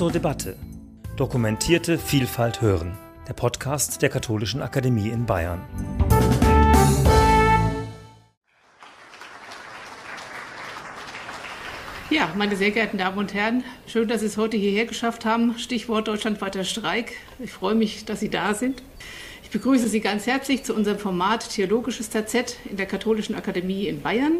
zur Debatte. Dokumentierte Vielfalt hören. Der Podcast der Katholischen Akademie in Bayern. Ja, meine sehr geehrten Damen und Herren, schön, dass Sie es heute hierher geschafft haben. Stichwort deutschlandweiter Streik. Ich freue mich, dass Sie da sind. Ich begrüße Sie ganz herzlich zu unserem Format Theologisches TZ in der Katholischen Akademie in Bayern.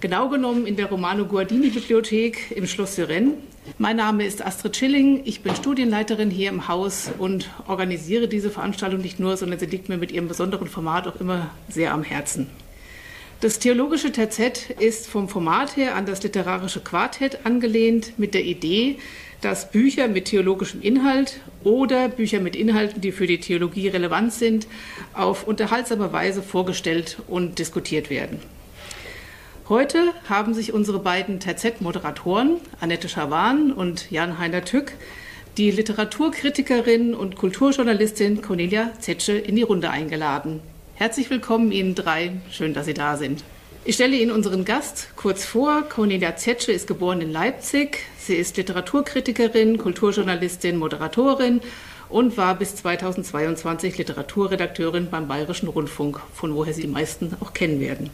Genau genommen in der Romano Guardini Bibliothek im Schloss Syren. Mein Name ist Astrid Schilling. Ich bin Studienleiterin hier im Haus und organisiere diese Veranstaltung nicht nur, sondern sie liegt mir mit ihrem besonderen Format auch immer sehr am Herzen. Das theologische TZ ist vom Format her an das literarische Quartett angelehnt mit der Idee, dass Bücher mit theologischem Inhalt oder Bücher mit Inhalten, die für die Theologie relevant sind, auf unterhaltsame Weise vorgestellt und diskutiert werden. Heute haben sich unsere beiden TZ-Moderatoren, Annette Schawan und Jan-Heiner Tück, die Literaturkritikerin und Kulturjournalistin Cornelia Zetsche in die Runde eingeladen. Herzlich willkommen Ihnen drei. Schön, dass Sie da sind. Ich stelle Ihnen unseren Gast kurz vor. Cornelia Zetsche ist geboren in Leipzig. Sie ist Literaturkritikerin, Kulturjournalistin, Moderatorin und war bis 2022 Literaturredakteurin beim Bayerischen Rundfunk, von woher Sie die meisten auch kennen werden.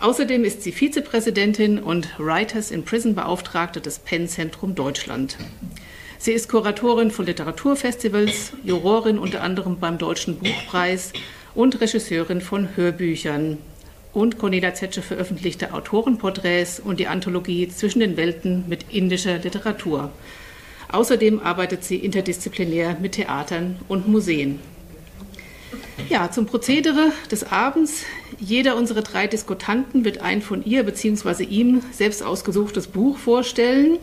Außerdem ist sie Vizepräsidentin und Writers in Prison Beauftragte des Penn Zentrum Deutschland. Sie ist Kuratorin von Literaturfestivals, Jurorin unter anderem beim Deutschen Buchpreis und Regisseurin von Hörbüchern. Und Cornelia Zetsche veröffentlichte Autorenporträts und die Anthologie Zwischen den Welten mit indischer Literatur. Außerdem arbeitet sie interdisziplinär mit Theatern und Museen. Ja, zum Prozedere des Abends. Jeder unserer drei Diskutanten wird ein von ihr bzw. ihm selbst ausgesuchtes Buch vorstellen.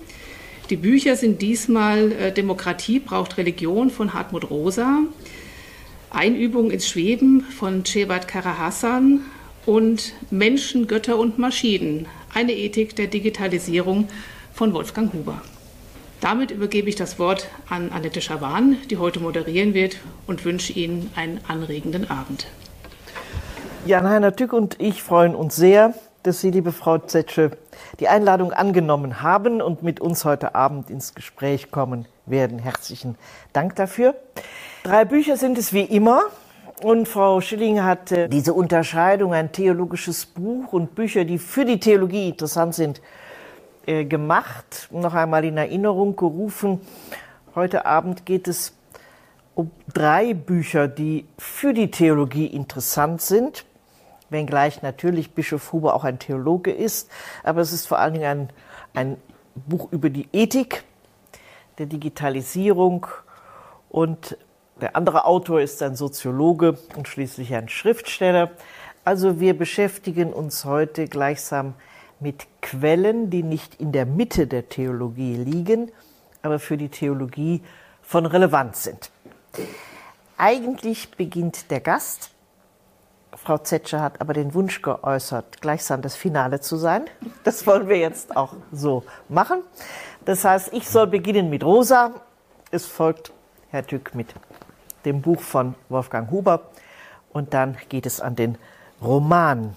Die Bücher sind diesmal äh, Demokratie braucht Religion von Hartmut Rosa, Einübung ins Schweben von Cevat Karahassan und Menschen, Götter und Maschinen, eine Ethik der Digitalisierung von Wolfgang Huber. Damit übergebe ich das Wort an Annette Schawan, die heute moderieren wird, und wünsche Ihnen einen anregenden Abend. Jan-Heiner Tück und ich freuen uns sehr, dass Sie, liebe Frau Zetsche, die Einladung angenommen haben und mit uns heute Abend ins Gespräch kommen werden. Herzlichen Dank dafür. Drei Bücher sind es wie immer. Und Frau Schilling hat diese Unterscheidung, ein theologisches Buch und Bücher, die für die Theologie interessant sind, äh, gemacht, noch einmal in Erinnerung gerufen. Heute Abend geht es um drei Bücher, die für die Theologie interessant sind, wenngleich natürlich Bischof Huber auch ein Theologe ist, aber es ist vor allen Dingen ein, ein Buch über die Ethik der Digitalisierung und der andere Autor ist ein Soziologe und schließlich ein Schriftsteller. Also wir beschäftigen uns heute gleichsam mit Quellen, die nicht in der Mitte der Theologie liegen, aber für die Theologie von Relevanz sind. Eigentlich beginnt der Gast. Frau Zetscher hat aber den Wunsch geäußert, gleichsam das Finale zu sein. Das wollen wir jetzt auch so machen. Das heißt, ich soll beginnen mit Rosa. Es folgt Herr Tück mit dem Buch von Wolfgang Huber und dann geht es an den Roman.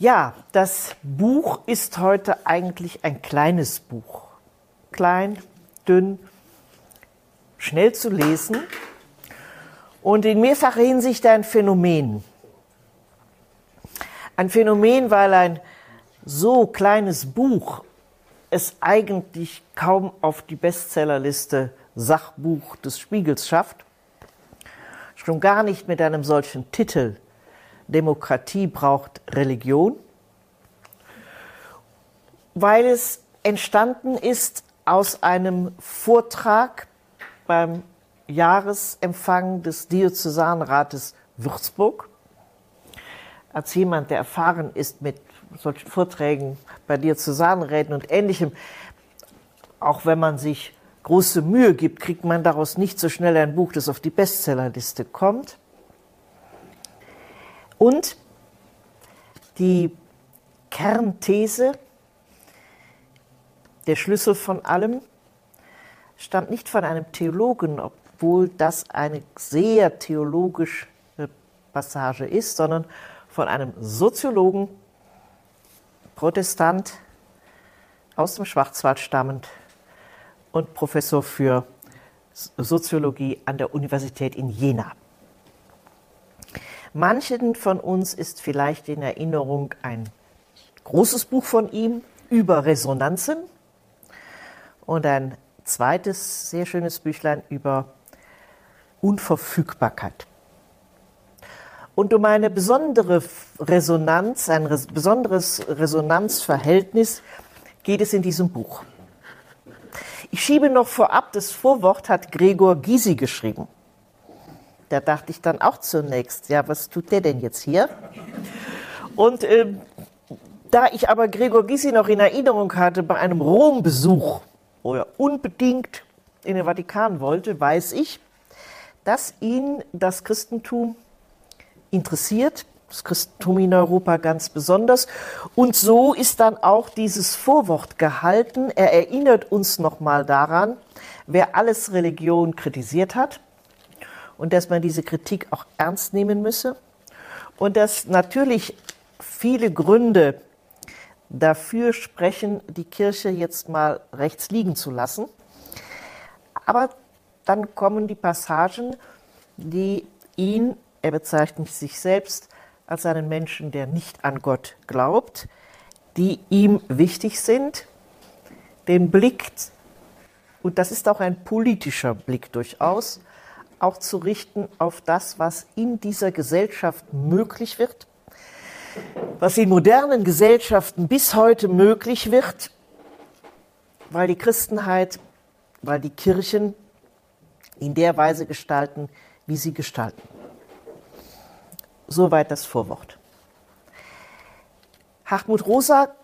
Ja, das Buch ist heute eigentlich ein kleines Buch. Klein, dünn, schnell zu lesen und in mehrfacher Hinsicht ein Phänomen. Ein Phänomen, weil ein so kleines Buch es eigentlich kaum auf die Bestsellerliste Sachbuch des Spiegels schafft. Schon gar nicht mit einem solchen Titel Demokratie braucht Religion, weil es entstanden ist aus einem Vortrag beim Jahresempfang des Diözesanrates Würzburg. Als jemand, der erfahren ist mit solchen Vorträgen bei Diözesanräten und Ähnlichem, auch wenn man sich große Mühe gibt, kriegt man daraus nicht so schnell ein Buch, das auf die Bestsellerliste kommt. Und die Kernthese, der Schlüssel von allem, stammt nicht von einem Theologen, obwohl das eine sehr theologische Passage ist, sondern von einem Soziologen, Protestant, aus dem Schwarzwald stammend und Professor für Soziologie an der Universität in Jena. Manchen von uns ist vielleicht in Erinnerung ein großes Buch von ihm über Resonanzen und ein zweites sehr schönes Büchlein über Unverfügbarkeit. Und um eine besondere Resonanz, ein besonderes Resonanzverhältnis geht es in diesem Buch. Ich schiebe noch vorab, das Vorwort hat Gregor Gysi geschrieben. Da dachte ich dann auch zunächst, ja, was tut der denn jetzt hier? Und äh, da ich aber Gregor Gysi noch in Erinnerung hatte bei einem Rom-Besuch, wo er unbedingt in den Vatikan wollte, weiß ich, dass ihn das Christentum interessiert, das Christentum in Europa ganz besonders. Und so ist dann auch dieses Vorwort gehalten. Er erinnert uns nochmal daran, wer alles Religion kritisiert hat und dass man diese Kritik auch ernst nehmen müsse und dass natürlich viele Gründe dafür sprechen, die Kirche jetzt mal rechts liegen zu lassen. Aber dann kommen die Passagen, die ihn er bezeichnet sich selbst als einen Menschen, der nicht an Gott glaubt, die ihm wichtig sind, den Blick, und das ist auch ein politischer Blick durchaus, auch zu richten auf das, was in dieser Gesellschaft möglich wird, was in modernen Gesellschaften bis heute möglich wird, weil die Christenheit, weil die Kirchen in der Weise gestalten, wie sie gestalten. Soweit das Vorwort. Hartmut Rosa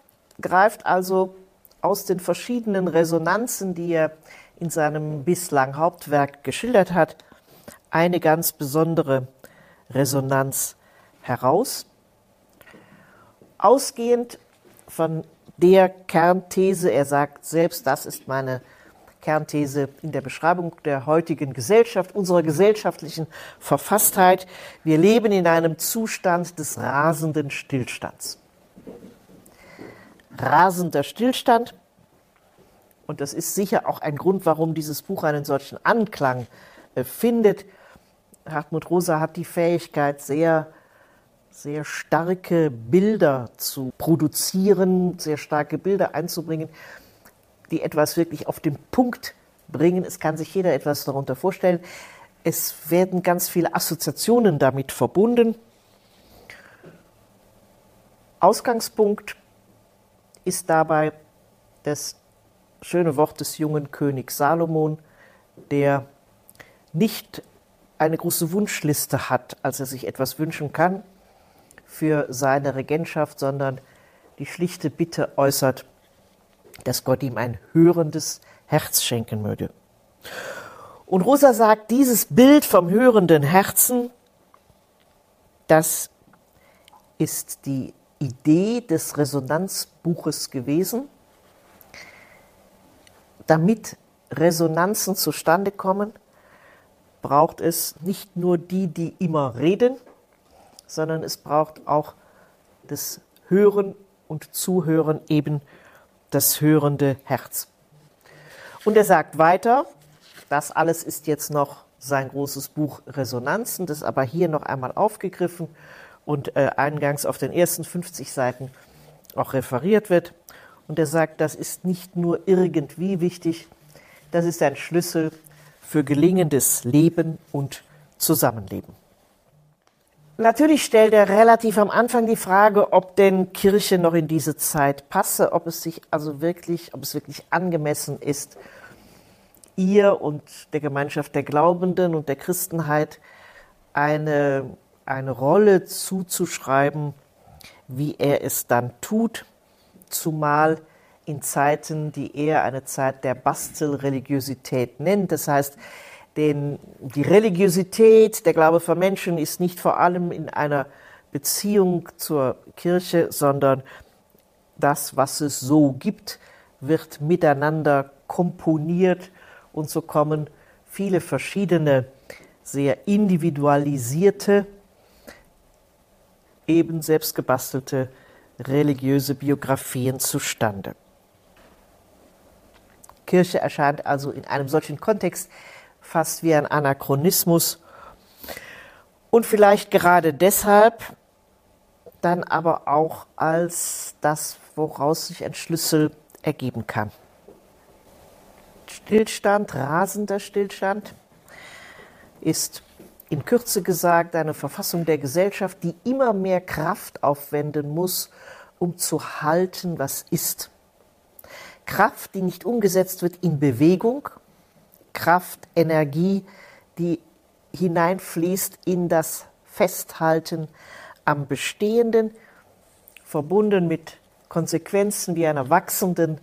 greift also aus den verschiedenen Resonanzen, die er in seinem bislang Hauptwerk geschildert hat, eine ganz besondere Resonanz heraus. Ausgehend von der Kernthese, er sagt selbst, das ist meine Kernthese in der Beschreibung der heutigen Gesellschaft, unserer gesellschaftlichen Verfasstheit. Wir leben in einem Zustand des rasenden Stillstands. Rasender Stillstand. Und das ist sicher auch ein Grund, warum dieses Buch einen solchen Anklang äh, findet. Hartmut Rosa hat die Fähigkeit, sehr, sehr starke Bilder zu produzieren, sehr starke Bilder einzubringen, die etwas wirklich auf den Punkt bringen. Es kann sich jeder etwas darunter vorstellen. Es werden ganz viele Assoziationen damit verbunden. Ausgangspunkt ist dabei das schöne Wort des jungen Königs Salomon, der nicht eine große Wunschliste hat, als er sich etwas wünschen kann für seine Regentschaft, sondern die schlichte Bitte äußert, dass Gott ihm ein hörendes Herz schenken möge. Und Rosa sagt, dieses Bild vom hörenden Herzen, das ist die Idee des Resonanzbuches gewesen. Damit Resonanzen zustande kommen, braucht es nicht nur die, die immer reden, sondern es braucht auch das Hören und Zuhören eben das hörende Herz. Und er sagt weiter, das alles ist jetzt noch sein großes Buch Resonanzen, das aber hier noch einmal aufgegriffen und äh, eingangs auf den ersten 50 Seiten auch referiert wird. Und er sagt, das ist nicht nur irgendwie wichtig, das ist ein Schlüssel für gelingendes Leben und Zusammenleben. Natürlich stellt er relativ am Anfang die Frage, ob denn Kirche noch in diese Zeit passe, ob es sich also wirklich, ob es wirklich angemessen ist, ihr und der Gemeinschaft der Glaubenden und der Christenheit eine, eine Rolle zuzuschreiben, wie er es dann tut, zumal in Zeiten, die er eine Zeit der Bastelreligiosität nennt. Das heißt, denn die Religiosität, der Glaube von Menschen ist nicht vor allem in einer Beziehung zur Kirche, sondern das, was es so gibt, wird miteinander komponiert und so kommen viele verschiedene, sehr individualisierte, eben selbst gebastelte religiöse Biografien zustande. Kirche erscheint also in einem solchen Kontext fast wie ein Anachronismus. Und vielleicht gerade deshalb dann aber auch als das, woraus sich ein Schlüssel ergeben kann. Stillstand, rasender Stillstand ist in Kürze gesagt eine Verfassung der Gesellschaft, die immer mehr Kraft aufwenden muss, um zu halten, was ist. Kraft, die nicht umgesetzt wird in Bewegung, Kraft, Energie, die hineinfließt in das Festhalten am Bestehenden, verbunden mit Konsequenzen wie einer wachsenden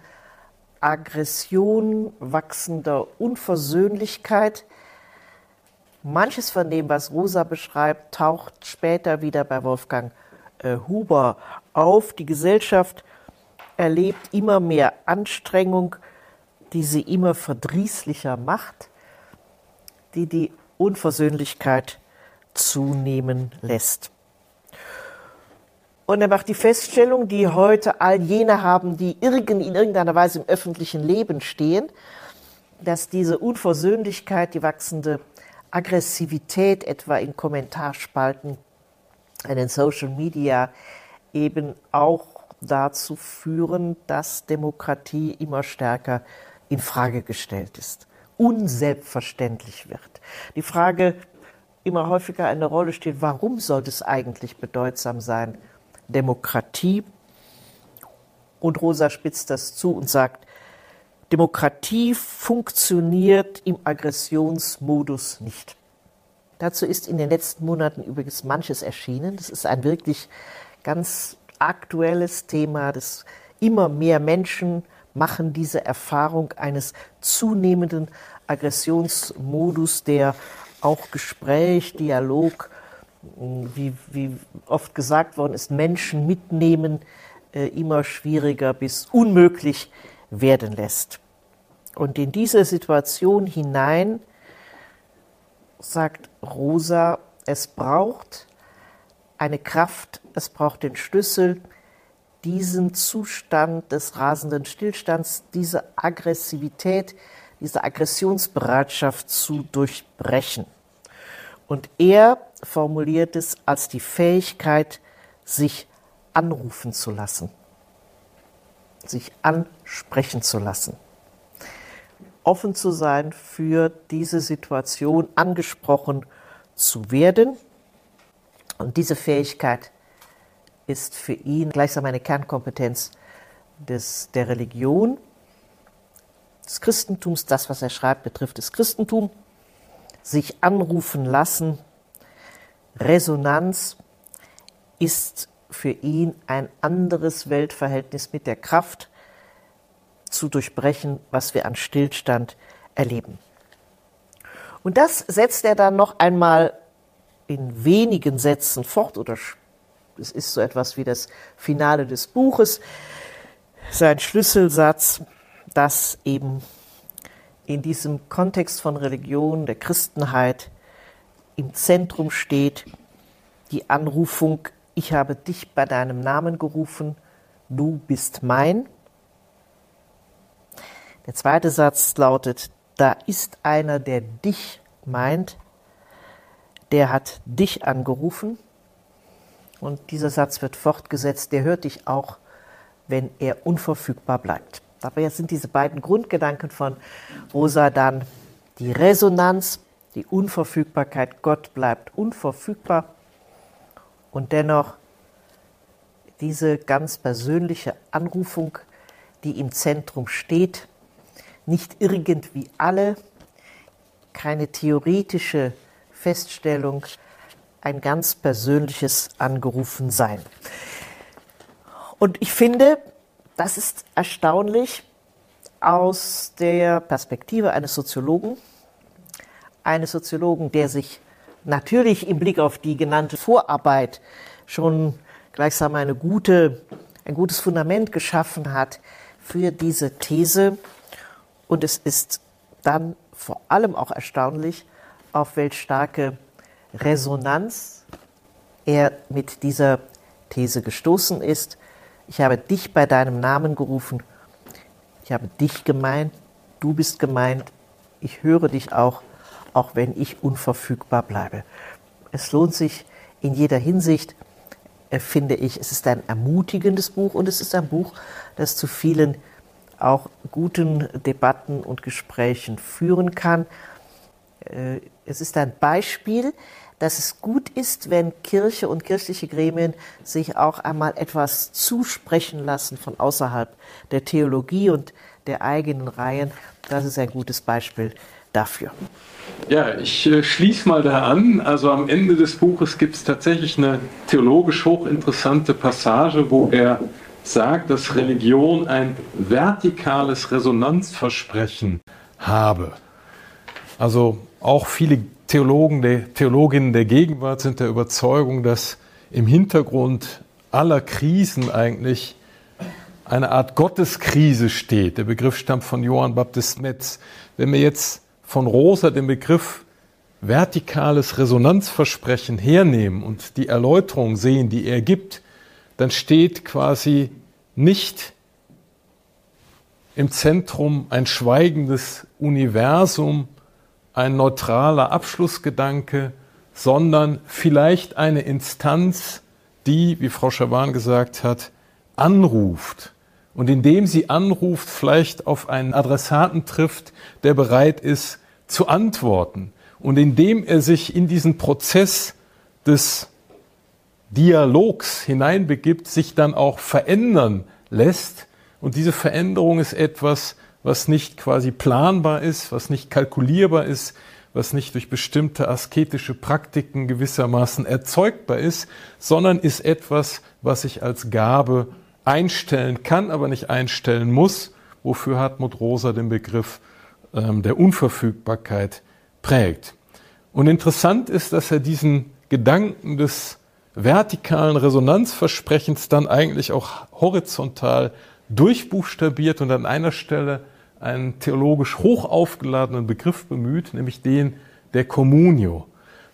Aggression, wachsender Unversöhnlichkeit. Manches von dem, was Rosa beschreibt, taucht später wieder bei Wolfgang äh, Huber auf. Die Gesellschaft erlebt immer mehr Anstrengung, die sie immer verdrießlicher macht, die die Unversöhnlichkeit zunehmen lässt. Und er macht die Feststellung, die heute all jene haben, die irgend, in irgendeiner Weise im öffentlichen Leben stehen, dass diese Unversöhnlichkeit, die wachsende Aggressivität etwa in Kommentarspalten, in den Social Media eben auch dazu führen, dass Demokratie immer stärker in Frage gestellt ist, unselbstverständlich wird. Die Frage immer häufiger eine Rolle steht, warum sollte es eigentlich bedeutsam sein, Demokratie. Und Rosa spitzt das zu und sagt, Demokratie funktioniert im Aggressionsmodus nicht. Dazu ist in den letzten Monaten übrigens manches erschienen. Das ist ein wirklich ganz aktuelles Thema, das immer mehr Menschen machen diese Erfahrung eines zunehmenden Aggressionsmodus, der auch Gespräch, Dialog wie, wie oft gesagt worden ist, Menschen mitnehmen äh, immer schwieriger bis unmöglich werden lässt. Und in diese Situation hinein sagt Rosa, es braucht eine Kraft, es braucht den Schlüssel, diesen Zustand des rasenden Stillstands, diese Aggressivität, diese Aggressionsbereitschaft zu durchbrechen. Und er formuliert es als die Fähigkeit, sich anrufen zu lassen, sich ansprechen zu lassen, offen zu sein für diese Situation, angesprochen zu werden. Und diese Fähigkeit ist für ihn gleichsam eine Kernkompetenz des, der Religion, des Christentums. Das, was er schreibt, betrifft das Christentum. Sich anrufen lassen Resonanz ist für ihn ein anderes Weltverhältnis mit der Kraft zu durchbrechen, was wir an Stillstand erleben. Und das setzt er dann noch einmal in wenigen Sätzen fort, oder es ist so etwas wie das Finale des Buches, sein Schlüsselsatz, dass eben in diesem Kontext von Religion, der Christenheit, im Zentrum steht die Anrufung, ich habe dich bei deinem Namen gerufen, du bist mein. Der zweite Satz lautet, da ist einer, der dich meint, der hat dich angerufen. Und dieser Satz wird fortgesetzt, der hört dich auch, wenn er unverfügbar bleibt. Dabei sind diese beiden Grundgedanken von Rosa dann die Resonanz die Unverfügbarkeit. Gott bleibt unverfügbar und dennoch diese ganz persönliche Anrufung, die im Zentrum steht, nicht irgendwie alle, keine theoretische Feststellung, ein ganz persönliches Angerufensein. Und ich finde, das ist erstaunlich aus der Perspektive eines Soziologen, eines Soziologen, der sich natürlich im Blick auf die genannte Vorarbeit schon gleichsam eine gute, ein gutes Fundament geschaffen hat für diese These. Und es ist dann vor allem auch erstaunlich, auf welch starke Resonanz er mit dieser These gestoßen ist. Ich habe dich bei deinem Namen gerufen. Ich habe dich gemeint. du bist gemeint, ich höre dich auch, auch wenn ich unverfügbar bleibe. Es lohnt sich in jeder Hinsicht, äh, finde ich, es ist ein ermutigendes Buch und es ist ein Buch, das zu vielen auch guten Debatten und Gesprächen führen kann. Es ist ein Beispiel, dass es gut ist, wenn Kirche und kirchliche Gremien sich auch einmal etwas zusprechen lassen von außerhalb der Theologie und der eigenen Reihen. Das ist ein gutes Beispiel dafür. Ja, ich äh, schließe mal da an. Also am Ende des Buches gibt es tatsächlich eine theologisch hochinteressante Passage, wo er sagt, dass Religion ein vertikales Resonanzversprechen habe. Also auch viele Theologen, der, Theologinnen der Gegenwart sind der Überzeugung, dass im Hintergrund aller Krisen eigentlich eine Art Gotteskrise steht. Der Begriff stammt von Johann Baptist Metz. Wenn wir jetzt von Rosa den Begriff vertikales Resonanzversprechen hernehmen und die Erläuterung sehen, die er gibt, dann steht quasi nicht im Zentrum ein schweigendes Universum, ein neutraler Abschlussgedanke, sondern vielleicht eine Instanz, die, wie Frau Schawan gesagt hat, anruft. Und indem sie anruft, vielleicht auf einen Adressaten trifft, der bereit ist zu antworten. Und indem er sich in diesen Prozess des Dialogs hineinbegibt, sich dann auch verändern lässt. Und diese Veränderung ist etwas, was nicht quasi planbar ist, was nicht kalkulierbar ist, was nicht durch bestimmte asketische Praktiken gewissermaßen erzeugbar ist, sondern ist etwas, was ich als Gabe einstellen kann, aber nicht einstellen muss, wofür Hartmut Rosa den Begriff ähm, der Unverfügbarkeit prägt. Und interessant ist, dass er diesen Gedanken des vertikalen Resonanzversprechens dann eigentlich auch horizontal durchbuchstabiert und an einer Stelle einen theologisch hoch aufgeladenen Begriff bemüht, nämlich den der Communio.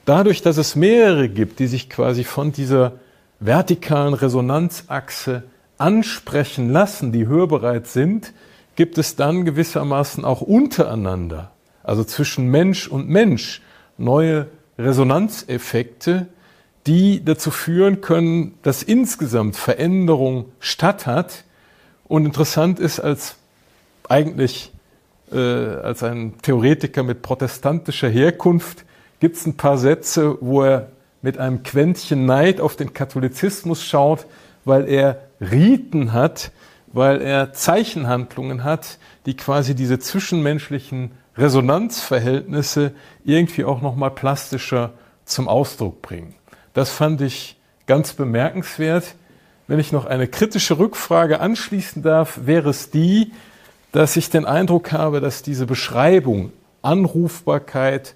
Dadurch, dass es mehrere gibt, die sich quasi von dieser vertikalen Resonanzachse ansprechen lassen, die hörbereit sind, gibt es dann gewissermaßen auch untereinander, also zwischen Mensch und Mensch, neue Resonanzeffekte, die dazu führen können, dass insgesamt Veränderung statt hat. Und interessant ist als eigentlich äh, als ein Theoretiker mit protestantischer Herkunft gibt es ein paar Sätze, wo er mit einem Quäntchen Neid auf den Katholizismus schaut, weil er Riten hat, weil er Zeichenhandlungen hat, die quasi diese zwischenmenschlichen Resonanzverhältnisse irgendwie auch noch mal plastischer zum Ausdruck bringen. Das fand ich ganz bemerkenswert. Wenn ich noch eine kritische Rückfrage anschließen darf, wäre es die, dass ich den Eindruck habe, dass diese Beschreibung Anrufbarkeit,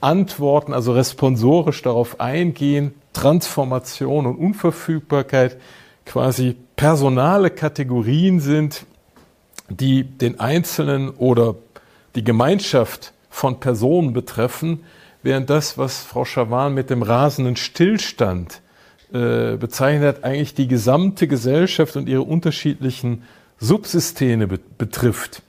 Antworten, also responsorisch darauf eingehen, Transformation und Unverfügbarkeit quasi personale Kategorien sind, die den Einzelnen oder die Gemeinschaft von Personen betreffen, während das, was Frau Schawan mit dem rasenden Stillstand äh, bezeichnet, eigentlich die gesamte Gesellschaft und ihre unterschiedlichen Subsysteme betrifft.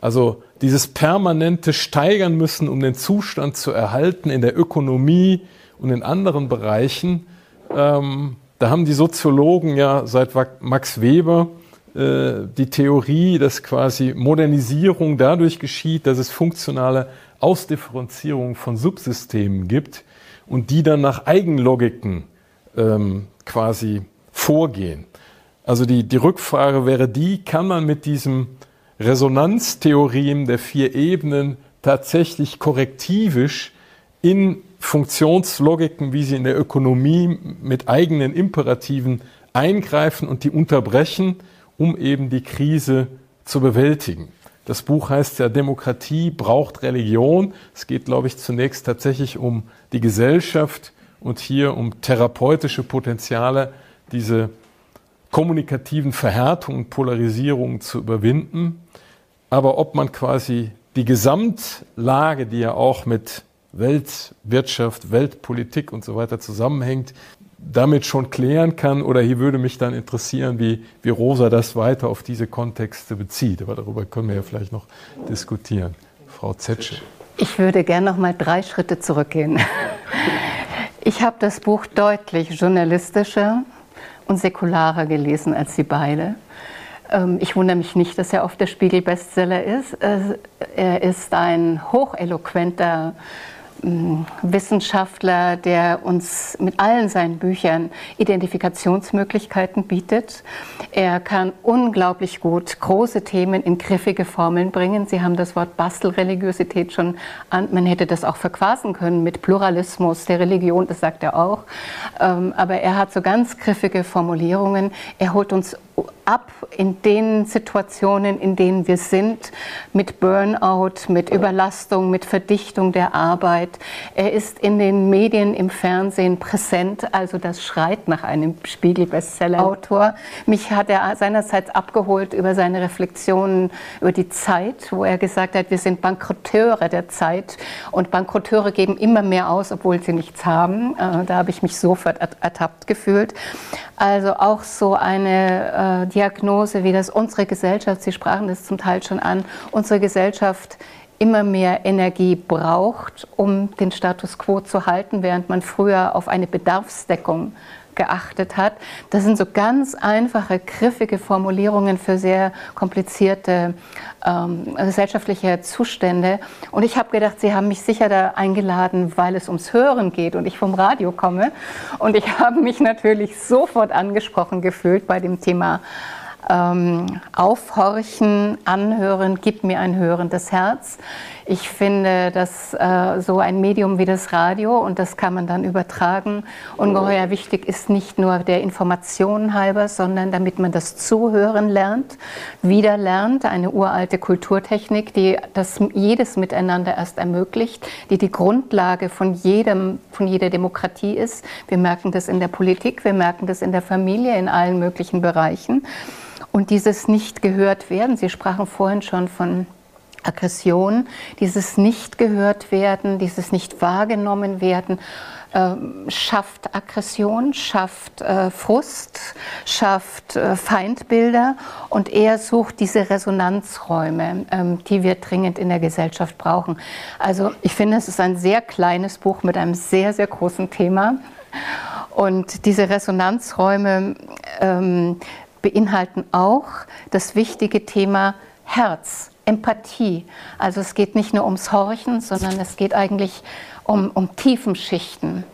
Also dieses permanente Steigern müssen, um den Zustand zu erhalten in der Ökonomie und in anderen Bereichen. Ähm, da haben die Soziologen ja seit Max Weber äh, die Theorie, dass quasi Modernisierung dadurch geschieht, dass es funktionale Ausdifferenzierung von Subsystemen gibt und die dann nach Eigenlogiken ähm, quasi vorgehen. Also die, die Rückfrage wäre die, kann man mit diesem Resonanztheorem der vier Ebenen tatsächlich korrektivisch in Funktionslogiken, wie sie in der Ökonomie mit eigenen Imperativen eingreifen und die unterbrechen, um eben die Krise zu bewältigen. Das Buch heißt ja Demokratie braucht Religion. Es geht, glaube ich, zunächst tatsächlich um die Gesellschaft und hier um therapeutische Potenziale, diese kommunikativen Verhärtungen, Polarisierungen zu überwinden. Aber ob man quasi die Gesamtlage, die ja auch mit Weltwirtschaft, Weltpolitik und so weiter zusammenhängt, damit schon klären kann. Oder hier würde mich dann interessieren, wie, wie Rosa das weiter auf diese Kontexte bezieht. Aber darüber können wir ja vielleicht noch diskutieren. Frau Zetsche. Ich würde gerne noch mal drei Schritte zurückgehen. Ich habe das Buch deutlich journalistischer und säkularer gelesen als Sie beide. Ähm, ich wundere mich nicht, dass er auf der Spiegel Bestseller ist. Er ist ein hocheloquenter Wissenschaftler, der uns mit allen seinen Büchern Identifikationsmöglichkeiten bietet. Er kann unglaublich gut große Themen in griffige Formeln bringen. Sie haben das Wort Bastelreligiosität schon an. Man hätte das auch verquasen können mit Pluralismus der Religion, das sagt er auch. Ähm, aber er hat so ganz griffige Formulierungen. Er holt uns ab in den Situationen, in denen wir sind, mit Burnout, mit Überlastung, mit Verdichtung der Arbeit. Er ist in den Medien, im Fernsehen präsent, also das schreit nach einem Spiegel-Bestseller-Autor. Mich hat er seinerseits abgeholt über seine Reflexionen über die Zeit, wo er gesagt hat, wir sind Bankrotteure der Zeit und Bankrotteure geben immer mehr aus, obwohl sie nichts haben. Äh, da habe ich mich sofort ertappt gefühlt. Also auch so eine äh, Diagnose, wie das unsere Gesellschaft, Sie sprachen das zum Teil schon an, unsere Gesellschaft immer mehr Energie braucht, um den Status quo zu halten, während man früher auf eine Bedarfsdeckung geachtet hat. Das sind so ganz einfache, griffige Formulierungen für sehr komplizierte ähm, gesellschaftliche Zustände. Und ich habe gedacht, Sie haben mich sicher da eingeladen, weil es ums Hören geht und ich vom Radio komme. Und ich habe mich natürlich sofort angesprochen gefühlt bei dem Thema ähm, aufhorchen, anhören, gib mir ein hörendes Herz. Ich finde, dass äh, so ein Medium wie das Radio, und das kann man dann übertragen, ungeheuer wichtig ist, nicht nur der Information halber, sondern damit man das Zuhören lernt, wieder lernt, eine uralte Kulturtechnik, die das jedes Miteinander erst ermöglicht, die die Grundlage von, jedem, von jeder Demokratie ist. Wir merken das in der Politik, wir merken das in der Familie, in allen möglichen Bereichen. Und dieses nicht gehört werden, Sie sprachen vorhin schon von Aggression, dieses nicht gehört werden, dieses nicht wahrgenommen werden, äh, schafft Aggression, schafft äh, Frust, schafft äh, Feindbilder und er sucht diese Resonanzräume, ähm, die wir dringend in der Gesellschaft brauchen. Also ich finde, es ist ein sehr kleines Buch mit einem sehr, sehr großen Thema. Und diese Resonanzräume ähm, beinhalten auch das wichtige Thema Herz, Empathie. Also es geht nicht nur ums Horchen, sondern es geht eigentlich um, um Tiefenschichten.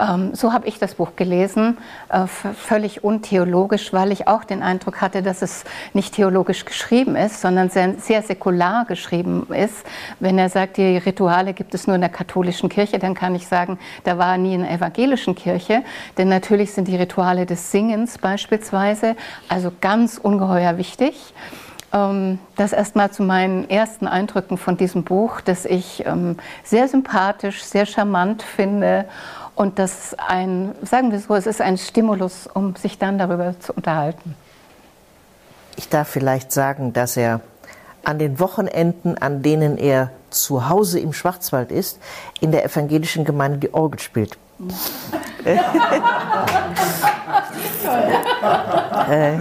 Ähm, so habe ich das Buch gelesen, äh, völlig untheologisch, weil ich auch den Eindruck hatte, dass es nicht theologisch geschrieben ist, sondern sehr, sehr säkular geschrieben ist. Wenn er sagt, die Rituale gibt es nur in der katholischen Kirche, dann kann ich sagen, da war nie in der evangelischen Kirche. Denn natürlich sind die Rituale des Singens beispielsweise also ganz ungeheuer wichtig. Ähm, das erstmal zu meinen ersten Eindrücken von diesem Buch, das ich ähm, sehr sympathisch, sehr charmant finde und das ein, sagen wir so, es ist ein Stimulus, um sich dann darüber zu unterhalten. Ich darf vielleicht sagen, dass er an den Wochenenden, an denen er zu Hause im Schwarzwald ist, in der evangelischen Gemeinde die Orgel spielt. äh,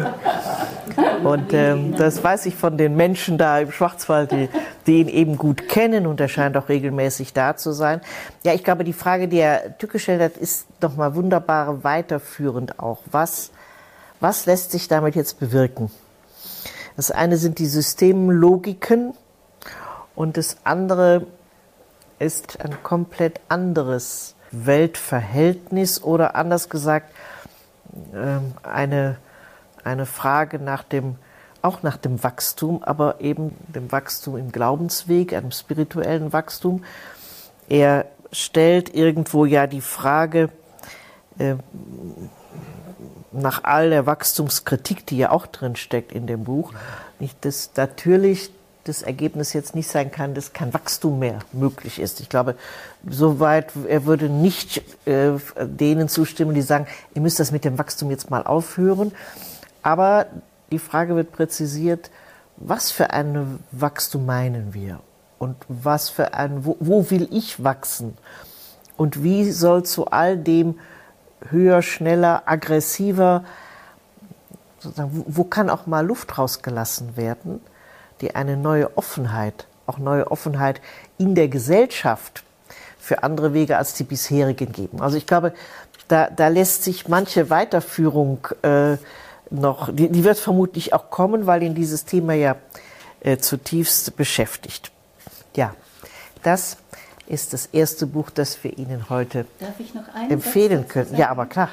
und ähm, das weiß ich von den Menschen da im Schwarzwald, die, die, ihn eben gut kennen und er scheint auch regelmäßig da zu sein. Ja, ich glaube, die Frage, die er Tück gestellt hat, ist nochmal wunderbar weiterführend auch. Was, was lässt sich damit jetzt bewirken? Das eine sind die Systemlogiken und das andere ist ein komplett anderes Weltverhältnis oder anders gesagt ähm, eine eine Frage nach dem, auch nach dem Wachstum, aber eben dem Wachstum im Glaubensweg, einem spirituellen Wachstum. Er stellt irgendwo ja die Frage äh, nach all der Wachstumskritik, die ja auch drin steckt in dem Buch, nicht, dass natürlich das Ergebnis jetzt nicht sein kann, dass kein Wachstum mehr möglich ist. Ich glaube, soweit er würde nicht äh, denen zustimmen, die sagen, ihr müsst das mit dem Wachstum jetzt mal aufhören. Aber die Frage wird präzisiert, was für ein Wachstum meinen wir? Und was für ein, wo, wo will ich wachsen? Und wie soll zu all dem höher, schneller, aggressiver, sozusagen, wo kann auch mal Luft rausgelassen werden, die eine neue Offenheit, auch neue Offenheit in der Gesellschaft für andere Wege als die bisherigen geben. Also ich glaube, da, da lässt sich manche Weiterführung äh, noch, die, die, wird vermutlich auch kommen, weil ihn dieses Thema ja äh, zutiefst beschäftigt. Ja, das ist das erste Buch, das wir Ihnen heute empfehlen können. Ja, aber klar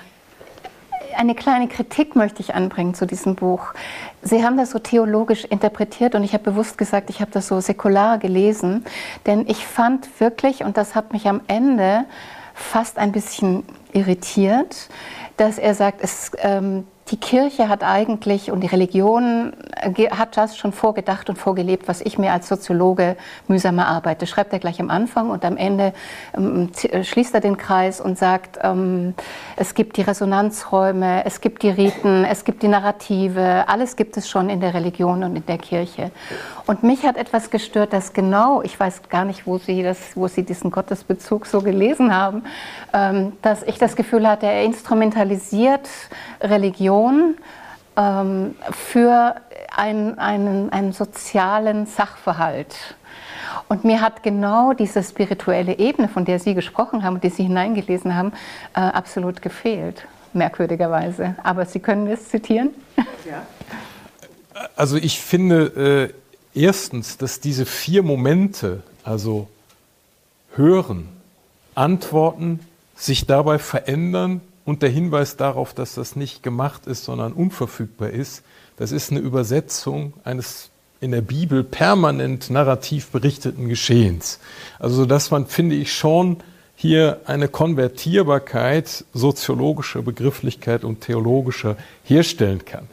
eine kleine Kritik möchte ich anbringen zu diesem Buch. Sie haben das so theologisch interpretiert und ich habe bewusst gesagt, ich habe das so säkular gelesen, denn ich fand wirklich, und das hat mich am Ende fast ein bisschen irritiert, dass er sagt, es, ähm, die Kirche hat eigentlich und die Religion äh, hat das schon vorgedacht und vorgelebt, was ich mir als Soziologe mühsam erarbeite. Schreibt er gleich am Anfang und am Ende ähm, äh, schließt er den Kreis und sagt, ähm, es gibt die Resonanzräume, es gibt die Riten, es gibt die Narrative, alles gibt es schon in der Religion und in der Kirche. Und mich hat etwas gestört, dass genau, ich weiß gar nicht, wo Sie, das, wo Sie diesen Gottesbezug so gelesen haben, ähm, dass ich das Gefühl hatte, er instrumentalisiert Religion ähm, für ein, einen, einen sozialen Sachverhalt. Und mir hat genau diese spirituelle Ebene, von der Sie gesprochen haben und die Sie hineingelesen haben, äh, absolut gefehlt, merkwürdigerweise. Aber Sie können es zitieren. Ja. Also ich finde äh, erstens, dass diese vier Momente, also hören, antworten, sich dabei verändern und der Hinweis darauf, dass das nicht gemacht ist, sondern unverfügbar ist, das ist eine Übersetzung eines in der Bibel permanent narrativ berichteten Geschehens. Also dass man, finde ich, schon hier eine Konvertierbarkeit soziologischer Begrifflichkeit und theologischer herstellen kann.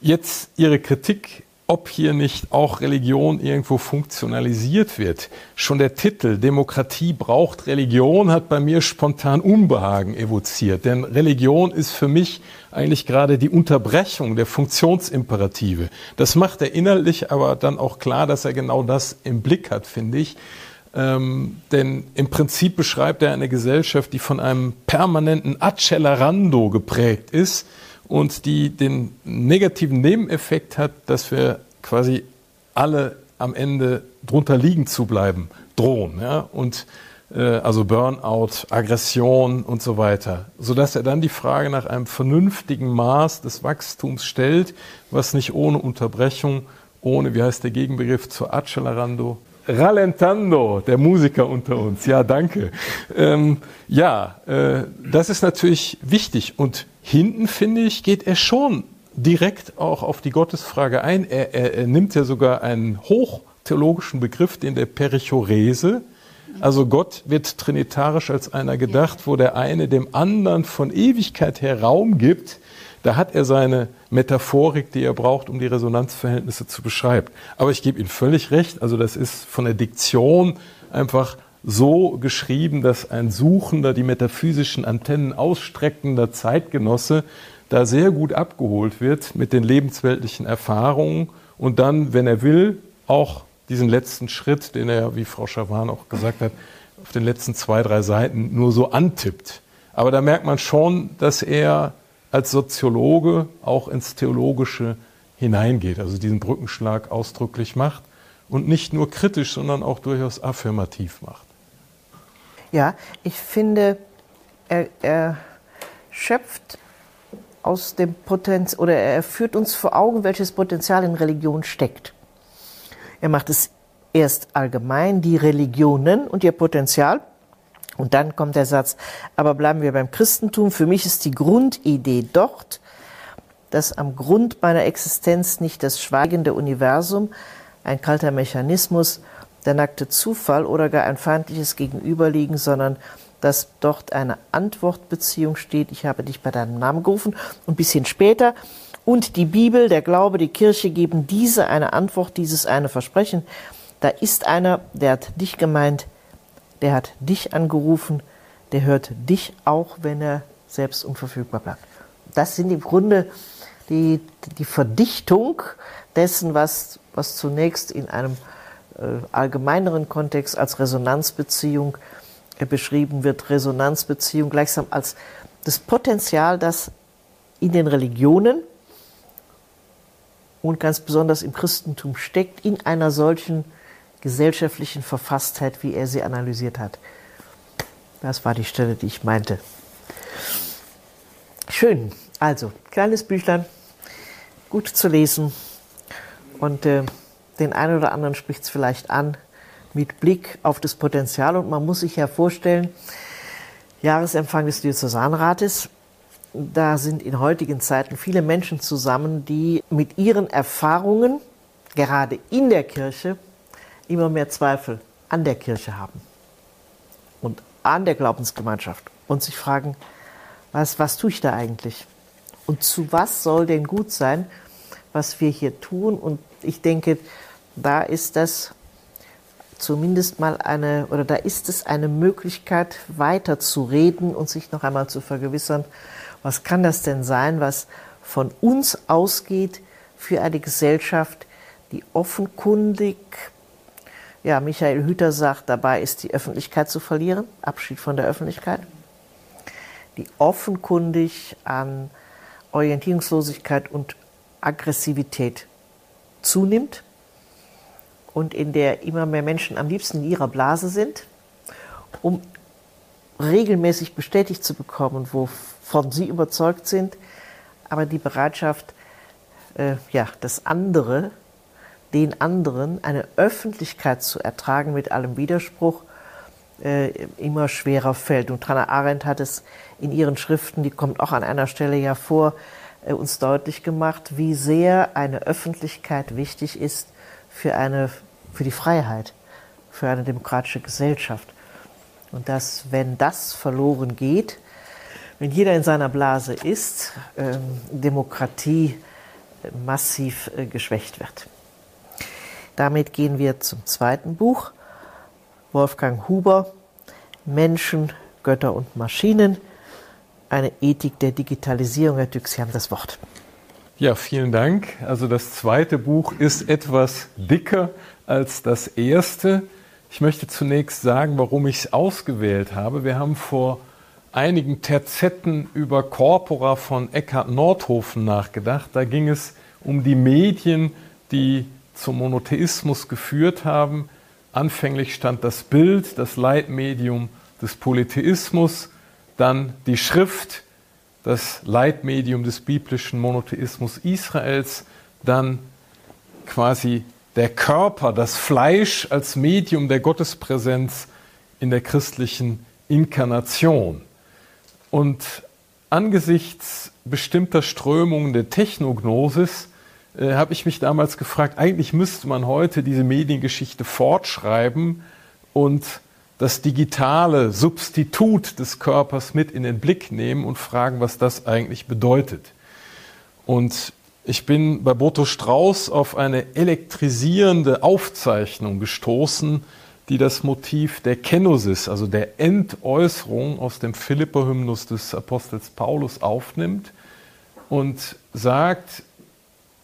Jetzt Ihre Kritik ob hier nicht auch Religion irgendwo funktionalisiert wird. Schon der Titel Demokratie braucht Religion hat bei mir spontan Unbehagen evoziert. Denn Religion ist für mich eigentlich gerade die Unterbrechung der Funktionsimperative. Das macht er inhaltlich aber dann auch klar, dass er genau das im Blick hat, finde ich. Ähm, denn im Prinzip beschreibt er eine Gesellschaft, die von einem permanenten Accelerando geprägt ist und die den negativen Nebeneffekt hat, dass wir quasi alle am Ende drunter liegen zu bleiben drohen. Ja? Und äh, also Burnout, Aggression und so weiter, sodass er dann die Frage nach einem vernünftigen Maß des Wachstums stellt, was nicht ohne Unterbrechung, ohne, wie heißt der Gegenbegriff zur Accelerando, Rallentando, der Musiker unter uns. Ja, danke. Ähm, ja, äh, das ist natürlich wichtig. Und hinten, finde ich, geht er schon direkt auch auf die Gottesfrage ein. Er, er, er nimmt ja sogar einen hochtheologischen Begriff, den der Perichorese. Also Gott wird trinitarisch als einer gedacht, wo der eine dem anderen von Ewigkeit her Raum gibt da hat er seine Metaphorik, die er braucht, um die Resonanzverhältnisse zu beschreiben. Aber ich gebe Ihnen völlig recht, also das ist von der Diktion einfach so geschrieben, dass ein suchender, die metaphysischen Antennen ausstreckender Zeitgenosse da sehr gut abgeholt wird mit den lebensweltlichen Erfahrungen und dann, wenn er will, auch diesen letzten Schritt, den er, wie Frau Schawan auch gesagt hat, auf den letzten zwei, drei Seiten nur so antippt. Aber da merkt man schon, dass er als Soziologe auch ins Theologische hineingeht, also diesen Brückenschlag ausdrücklich macht und nicht nur kritisch, sondern auch durchaus affirmativ macht. Ja, ich finde, er, er schöpft aus dem Potenzial oder er führt uns vor Augen, welches Potenzial in Religion steckt. Er macht es erst allgemein, die Religionen und ihr Potenzial, und dann kommt der Satz, aber bleiben wir beim Christentum. Für mich ist die Grundidee dort, dass am Grund meiner Existenz nicht das schweigende Universum, ein kalter Mechanismus, der nackte Zufall oder gar ein feindliches Gegenüberliegen, sondern dass dort eine Antwortbeziehung steht. Ich habe dich bei deinem Namen gerufen. Und ein bisschen später. Und die Bibel, der Glaube, die Kirche geben diese eine Antwort, dieses eine Versprechen. Da ist einer, der hat dich gemeint, der hat dich angerufen, der hört dich auch, wenn er selbst unverfügbar bleibt. Das sind im Grunde die, die Verdichtung dessen, was, was zunächst in einem äh, allgemeineren Kontext als Resonanzbeziehung äh, beschrieben wird. Resonanzbeziehung gleichsam als das Potenzial, das in den Religionen und ganz besonders im Christentum steckt, in einer solchen gesellschaftlichen Verfasstheit, wie er sie analysiert hat. Das war die Stelle, die ich meinte. Schön. Also, kleines Büchlein, gut zu lesen und äh, den einen oder anderen spricht es vielleicht an mit Blick auf das Potenzial. Und man muss sich ja vorstellen, Jahresempfang des Diözesanrates, da sind in heutigen Zeiten viele Menschen zusammen, die mit ihren Erfahrungen, gerade in der Kirche, immer mehr Zweifel an der Kirche haben und an der Glaubensgemeinschaft und sich fragen, was, was tue ich da eigentlich? Und zu was soll denn gut sein, was wir hier tun? Und ich denke, da ist das zumindest mal eine, oder da ist es eine Möglichkeit, weiter zu reden und sich noch einmal zu vergewissern, was kann das denn sein, was von uns ausgeht für eine Gesellschaft, die offenkundig, ja, Michael Hüter sagt, dabei ist die Öffentlichkeit zu verlieren, Abschied von der Öffentlichkeit, die offenkundig an Orientierungslosigkeit und Aggressivität zunimmt und in der immer mehr Menschen am liebsten in ihrer Blase sind, um regelmäßig bestätigt zu bekommen, wovon sie überzeugt sind, aber die Bereitschaft, äh, ja, das andere, den anderen, eine Öffentlichkeit zu ertragen mit allem Widerspruch, äh, immer schwerer fällt. Und Hannah Arendt hat es in ihren Schriften, die kommt auch an einer Stelle ja vor, äh, uns deutlich gemacht, wie sehr eine Öffentlichkeit wichtig ist für eine für die Freiheit, für eine demokratische Gesellschaft. Und dass, wenn das verloren geht, wenn jeder in seiner Blase ist, ähm, Demokratie äh, massiv äh, geschwächt wird. Damit gehen wir zum zweiten Buch. Wolfgang Huber, Menschen, Götter und Maschinen, eine Ethik der Digitalisierung. Herr Dück, Sie haben das Wort. Ja, vielen Dank. Also das zweite Buch ist etwas dicker als das erste. Ich möchte zunächst sagen, warum ich es ausgewählt habe. Wir haben vor einigen Terzetten über Corpora von Eckhard Nordhofen nachgedacht. Da ging es um die Medien, die zum Monotheismus geführt haben. Anfänglich stand das Bild, das Leitmedium des Polytheismus, dann die Schrift, das Leitmedium des biblischen Monotheismus Israels, dann quasi der Körper, das Fleisch als Medium der Gottespräsenz in der christlichen Inkarnation. Und angesichts bestimmter Strömungen der Technognosis äh, habe ich mich damals gefragt, eigentlich müsste man heute diese Mediengeschichte fortschreiben und das digitale Substitut des Körpers mit in den Blick nehmen und fragen, was das eigentlich bedeutet. Und ich bin bei Boto Strauß auf eine elektrisierende Aufzeichnung gestoßen, die das Motiv der Kenosis, also der Entäußerung aus dem Philipper-Hymnus des Apostels Paulus aufnimmt und sagt,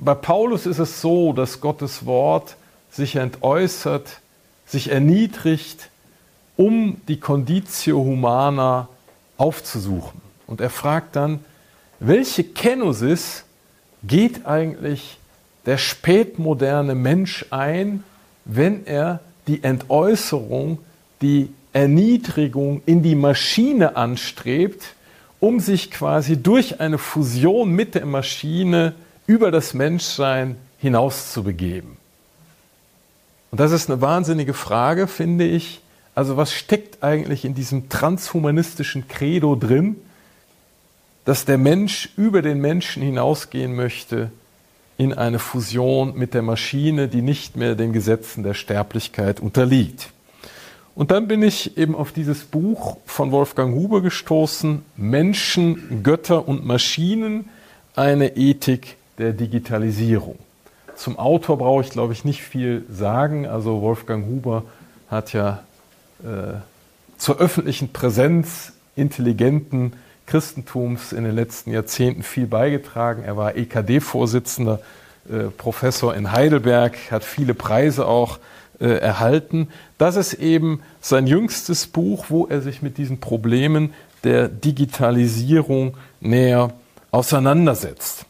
bei Paulus ist es so, dass Gottes Wort sich entäußert, sich erniedrigt, um die Conditio Humana aufzusuchen. Und er fragt dann, welche Kenosis geht eigentlich der spätmoderne Mensch ein, wenn er die Entäußerung, die Erniedrigung in die Maschine anstrebt, um sich quasi durch eine Fusion mit der Maschine über das Menschsein hinaus zu begeben. Und das ist eine wahnsinnige Frage, finde ich. Also was steckt eigentlich in diesem transhumanistischen Credo drin? dass der Mensch über den Menschen hinausgehen möchte in eine Fusion mit der Maschine, die nicht mehr den Gesetzen der Sterblichkeit unterliegt. Und dann bin ich eben auf dieses Buch von Wolfgang Huber gestoßen, Menschen, Götter und Maschinen, eine Ethik der Digitalisierung. Zum Autor brauche ich, glaube ich, nicht viel sagen. Also Wolfgang Huber hat ja äh, zur öffentlichen Präsenz intelligenten Christentums in den letzten Jahrzehnten viel beigetragen. Er war EKD-Vorsitzender, äh, Professor in Heidelberg, hat viele Preise auch äh, erhalten. Das ist eben sein jüngstes Buch, wo er sich mit diesen Problemen der Digitalisierung näher auseinandersetzt.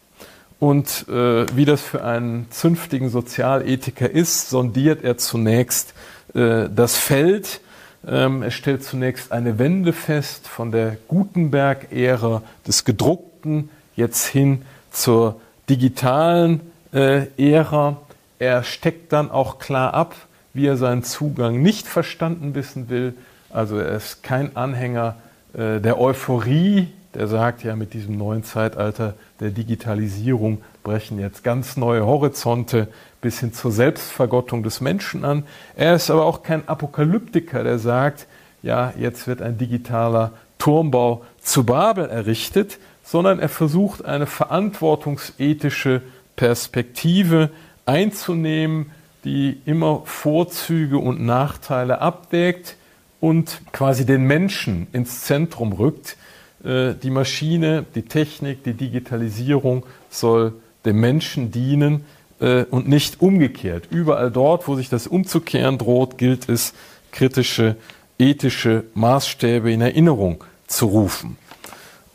Und äh, wie das für einen zünftigen Sozialethiker ist, sondiert er zunächst äh, das Feld. Ähm, er stellt zunächst eine Wende fest von der Gutenberg-Ära des Gedruckten jetzt hin zur digitalen äh, Ära. Er steckt dann auch klar ab, wie er seinen Zugang nicht verstanden wissen will. Also er ist kein Anhänger äh, der Euphorie, der sagt ja, mit diesem neuen Zeitalter der Digitalisierung brechen jetzt ganz neue Horizonte bis hin zur Selbstvergottung des Menschen an. Er ist aber auch kein Apokalyptiker, der sagt, ja, jetzt wird ein digitaler Turmbau zu Babel errichtet, sondern er versucht eine verantwortungsethische Perspektive einzunehmen, die immer Vorzüge und Nachteile abwägt und quasi den Menschen ins Zentrum rückt. Äh, die Maschine, die Technik, die Digitalisierung soll dem Menschen dienen äh, und nicht umgekehrt. Überall dort, wo sich das umzukehren droht, gilt es, kritische, ethische Maßstäbe in Erinnerung zu rufen.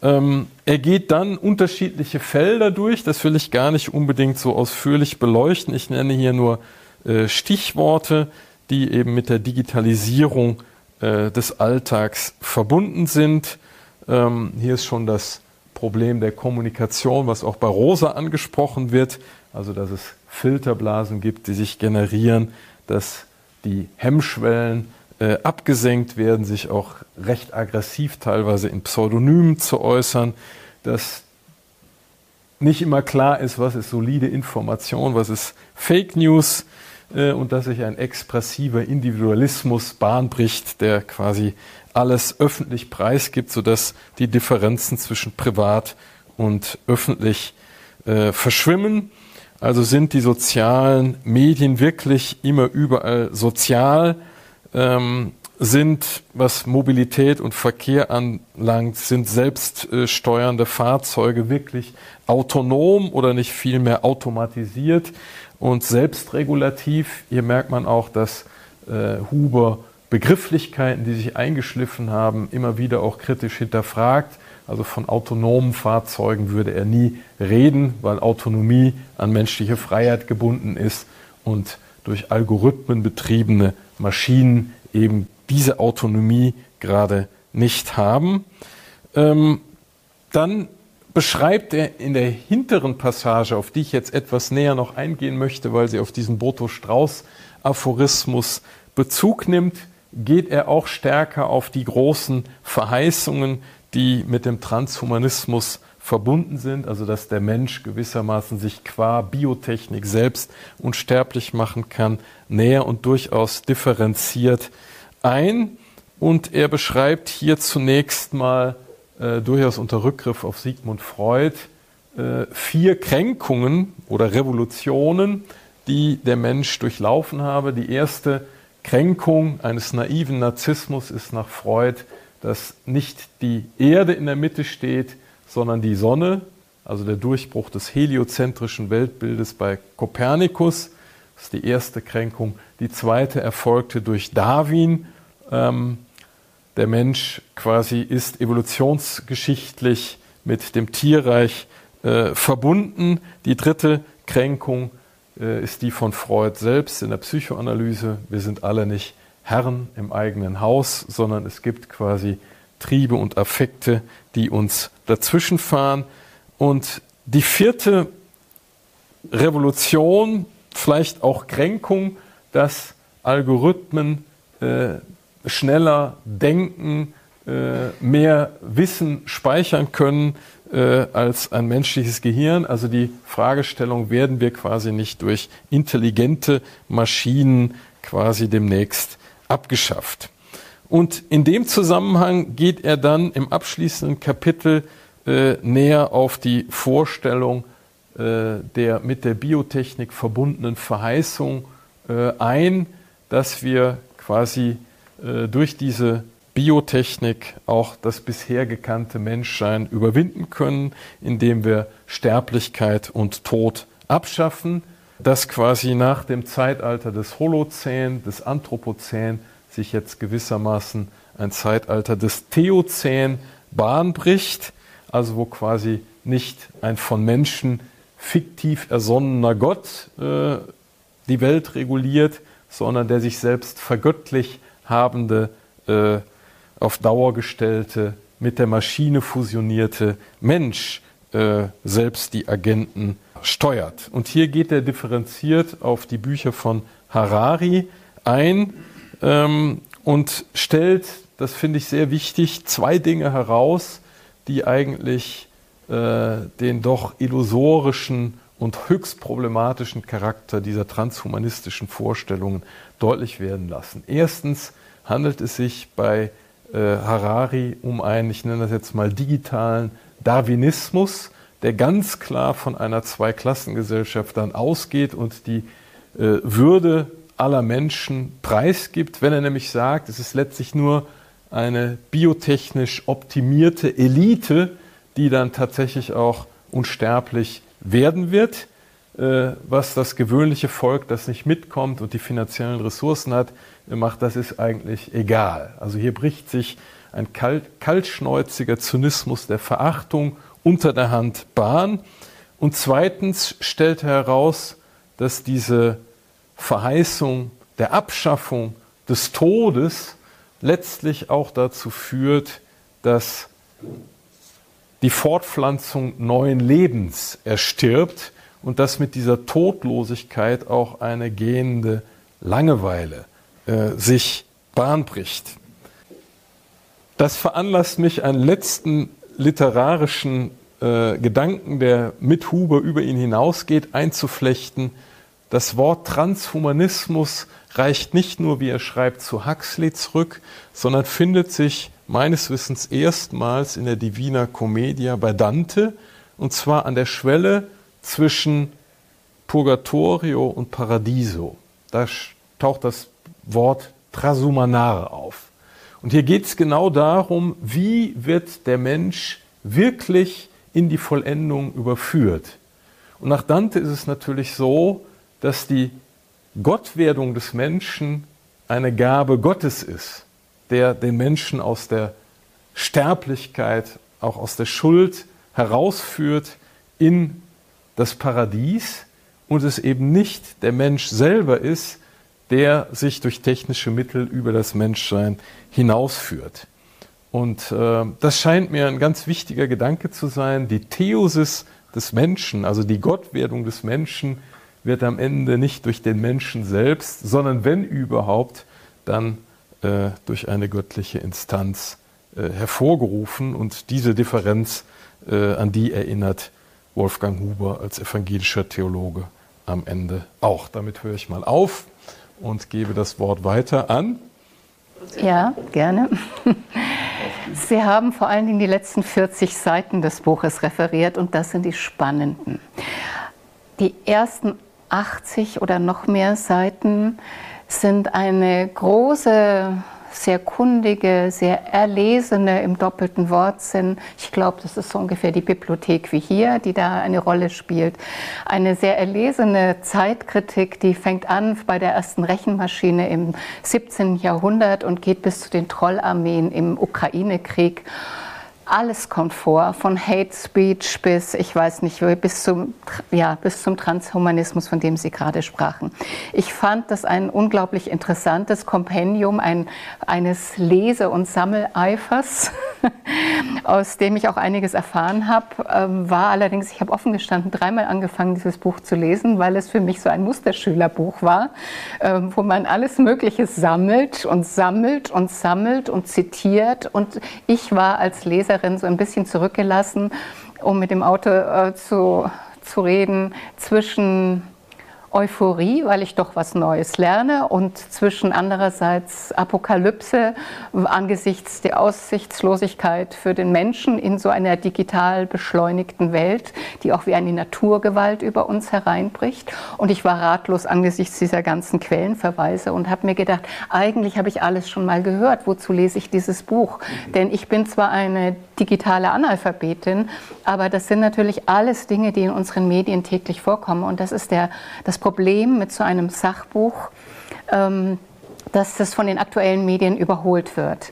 Ähm, er geht dann unterschiedliche Felder durch, das will ich gar nicht unbedingt so ausführlich beleuchten. Ich nenne hier nur äh, Stichworte, die eben mit der Digitalisierung äh, des Alltags verbunden sind. Ähm, hier ist schon das Problem der Kommunikation, was auch bei Rosa angesprochen wird, also dass es Filterblasen gibt, die sich generieren, dass die Hemmschwellen äh, abgesenkt werden, sich auch recht aggressiv teilweise in Pseudonymen zu äußern, dass nicht immer klar ist, was ist solide Information, was ist Fake News äh, und dass sich ein expressiver Individualismus Bahn bricht, der quasi alles öffentlich preisgibt, sodass die Differenzen zwischen privat und öffentlich äh, verschwimmen. Also sind die sozialen Medien wirklich immer überall sozial, ähm, sind, was Mobilität und Verkehr anlangt, sind selbststeuernde Fahrzeuge wirklich autonom oder nicht vielmehr automatisiert und selbstregulativ. Hier merkt man auch, dass äh, Huber Begrifflichkeiten, die sich eingeschliffen haben, immer wieder auch kritisch hinterfragt. Also von autonomen Fahrzeugen würde er nie reden, weil Autonomie an menschliche Freiheit gebunden ist und durch Algorithmen betriebene Maschinen eben diese Autonomie gerade nicht haben. Ähm, dann beschreibt er in der hinteren Passage, auf die ich jetzt etwas näher noch eingehen möchte, weil sie auf diesen Boto Strauß Aphorismus Bezug nimmt, geht er auch stärker auf die großen Verheißungen, die mit dem Transhumanismus verbunden sind, also dass der Mensch gewissermaßen sich qua Biotechnik selbst unsterblich machen kann, näher und durchaus differenziert ein. Und er beschreibt hier zunächst mal äh, durchaus unter Rückgriff auf Sigmund Freud äh, vier Kränkungen oder Revolutionen, die der Mensch durchlaufen habe. Die erste Kränkung eines naiven Narzissmus ist nach Freud, dass nicht die Erde in der Mitte steht, sondern die Sonne, also der Durchbruch des heliozentrischen Weltbildes bei Kopernikus. Das ist die erste Kränkung. Die zweite erfolgte durch Darwin. Ähm, der Mensch quasi ist evolutionsgeschichtlich mit dem Tierreich äh, verbunden. Die dritte Kränkung ist die von Freud selbst in der Psychoanalyse. Wir sind alle nicht Herren im eigenen Haus, sondern es gibt quasi Triebe und Affekte, die uns dazwischen fahren. Und die vierte Revolution, vielleicht auch Kränkung, dass Algorithmen äh, schneller denken, äh, mehr Wissen speichern können, äh, als ein menschliches Gehirn. Also die Fragestellung, werden wir quasi nicht durch intelligente Maschinen quasi demnächst abgeschafft. Und in dem Zusammenhang geht er dann im abschließenden Kapitel äh, näher auf die Vorstellung äh, der mit der Biotechnik verbundenen Verheißung äh, ein, dass wir quasi äh, durch diese Biotechnik auch das bisher gekannte Menschsein überwinden können, indem wir Sterblichkeit und Tod abschaffen, dass quasi nach dem Zeitalter des Holozän, des Anthropozän sich jetzt gewissermaßen ein Zeitalter des Theozän Bahn bricht, also wo quasi nicht ein von Menschen fiktiv ersonnener Gott äh, die Welt reguliert, sondern der sich selbst vergöttlich habende, äh, auf Dauer gestellte, mit der Maschine fusionierte Mensch äh, selbst die Agenten steuert. Und hier geht er differenziert auf die Bücher von Harari ein ähm, und stellt, das finde ich sehr wichtig, zwei Dinge heraus, die eigentlich äh, den doch illusorischen und höchst problematischen Charakter dieser transhumanistischen Vorstellungen deutlich werden lassen. Erstens handelt es sich bei äh, Harari um einen, ich nenne das jetzt mal digitalen Darwinismus, der ganz klar von einer Zweiklassengesellschaft dann ausgeht und die äh, Würde aller Menschen preisgibt, wenn er nämlich sagt, es ist letztlich nur eine biotechnisch optimierte Elite, die dann tatsächlich auch unsterblich werden wird, äh, was das gewöhnliche Volk, das nicht mitkommt und die finanziellen Ressourcen hat, macht, das ist eigentlich egal. Also hier bricht sich ein kalt, kaltschnäuziger Zynismus der Verachtung unter der Hand Bahn. Und zweitens stellt er heraus, dass diese Verheißung der Abschaffung des Todes letztlich auch dazu führt, dass die Fortpflanzung neuen Lebens erstirbt und dass mit dieser Todlosigkeit auch eine gehende Langeweile äh, sich Bahn bricht. Das veranlasst mich, einen letzten literarischen äh, Gedanken, der mit Huber über ihn hinausgeht, einzuflechten. Das Wort Transhumanismus reicht nicht nur, wie er schreibt, zu Huxley zurück, sondern findet sich meines Wissens erstmals in der Divina Commedia bei Dante, und zwar an der Schwelle zwischen Purgatorio und Paradiso. Da taucht das Wort Trasumanare auf. Und hier geht es genau darum, wie wird der Mensch wirklich in die Vollendung überführt. Und nach Dante ist es natürlich so, dass die Gottwerdung des Menschen eine Gabe Gottes ist, der den Menschen aus der Sterblichkeit, auch aus der Schuld herausführt in das Paradies und es eben nicht der Mensch selber ist, der sich durch technische Mittel über das Menschsein hinausführt. Und äh, das scheint mir ein ganz wichtiger Gedanke zu sein. Die Theosis des Menschen, also die Gottwerdung des Menschen, wird am Ende nicht durch den Menschen selbst, sondern wenn überhaupt, dann äh, durch eine göttliche Instanz äh, hervorgerufen. Und diese Differenz, äh, an die erinnert Wolfgang Huber als evangelischer Theologe am Ende auch. Damit höre ich mal auf und gebe das Wort weiter an. Ja, gerne. Sie haben vor allen Dingen die letzten 40 Seiten des Buches referiert und das sind die spannenden. Die ersten 80 oder noch mehr Seiten sind eine große sehr kundige, sehr erlesene im doppelten Wortsinn. Ich glaube, das ist so ungefähr die Bibliothek wie hier, die da eine Rolle spielt. Eine sehr erlesene Zeitkritik, die fängt an bei der ersten Rechenmaschine im 17. Jahrhundert und geht bis zu den Trollarmeen im Ukraine-Krieg alles kommt vor, von Hate Speech bis, ich weiß nicht, bis zum, ja, bis zum Transhumanismus, von dem Sie gerade sprachen. Ich fand das ein unglaublich interessantes Kompendium ein, eines Lese- und Sammeleifers, aus dem ich auch einiges erfahren habe. Ähm, war allerdings, ich habe offen gestanden, dreimal angefangen, dieses Buch zu lesen, weil es für mich so ein Musterschülerbuch war, ähm, wo man alles Mögliche sammelt und sammelt und sammelt und zitiert. Und ich war als Leser Leserin so ein bisschen zurückgelassen, um mit dem Auto äh, zu, zu reden, zwischen Euphorie, weil ich doch was Neues lerne und zwischen andererseits Apokalypse angesichts der Aussichtslosigkeit für den Menschen in so einer digital beschleunigten Welt, die auch wie eine Naturgewalt über uns hereinbricht. Und ich war ratlos angesichts dieser ganzen Quellenverweise und habe mir gedacht, eigentlich habe ich alles schon mal gehört. Wozu lese ich dieses Buch? Denn ich bin zwar eine digitale Analphabetin, aber das sind natürlich alles Dinge, die in unseren Medien täglich vorkommen. Und das ist der, das Problem mit so einem Sachbuch, ähm, dass das von den aktuellen Medien überholt wird.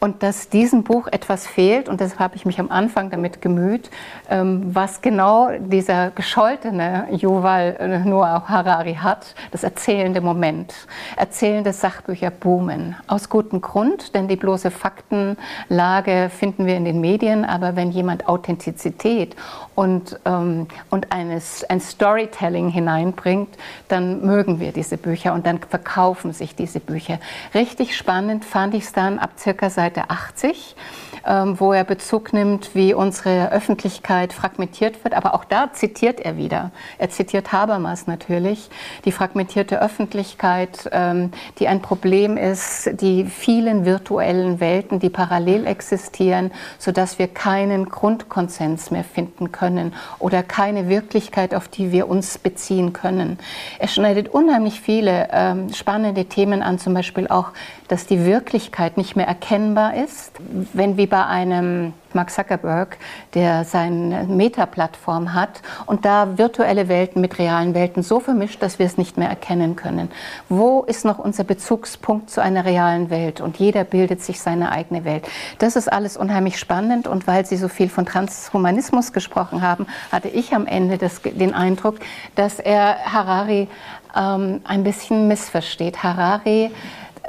und dass diesem Buch etwas fehlt und deshalb habe ich mich am Anfang damit gemüht, ähm, was genau dieser gescholtene Yuval Noah Harari hat, das erzählende Moment. Erzählende Sachbücher boomen. Aus gutem Grund, denn die bloße Faktenlage finden wir in den Medien, aber wenn jemand Authentizität und, ähm, und eines, ein Storytelling hineinbringt, dann mögen wir diese Bücher und dann verkaufen sich diese Bücher. Richtig spannend fand ich es dann ab circa Seite 80 ähm, wo er Bezug nimmt, wie unsere Öffentlichkeit fragmentiert wird. Aber auch da zitiert er wieder. Er zitiert Habermas natürlich, die fragmentierte Öffentlichkeit, ähm, die ein Problem ist, die vielen virtuellen Welten, die parallel existieren, sodass wir keinen Grundkonsens mehr finden können oder keine Wirklichkeit, auf die wir uns beziehen können. Er schneidet unheimlich viele ähm, spannende Themen an, zum Beispiel auch, dass die Wirklichkeit nicht mehr erkennbar ist, wenn wie bei einem Mark Zuckerberg, der seine Meta-Plattform hat und da virtuelle Welten mit realen Welten so vermischt, dass wir es nicht mehr erkennen können. Wo ist noch unser Bezugspunkt zu einer realen Welt? Und jeder bildet sich seine eigene Welt. Das ist alles unheimlich spannend und weil Sie so viel von Transhumanismus gesprochen haben, hatte ich am Ende das, den Eindruck, dass er Harari ähm, ein bisschen missversteht. Harari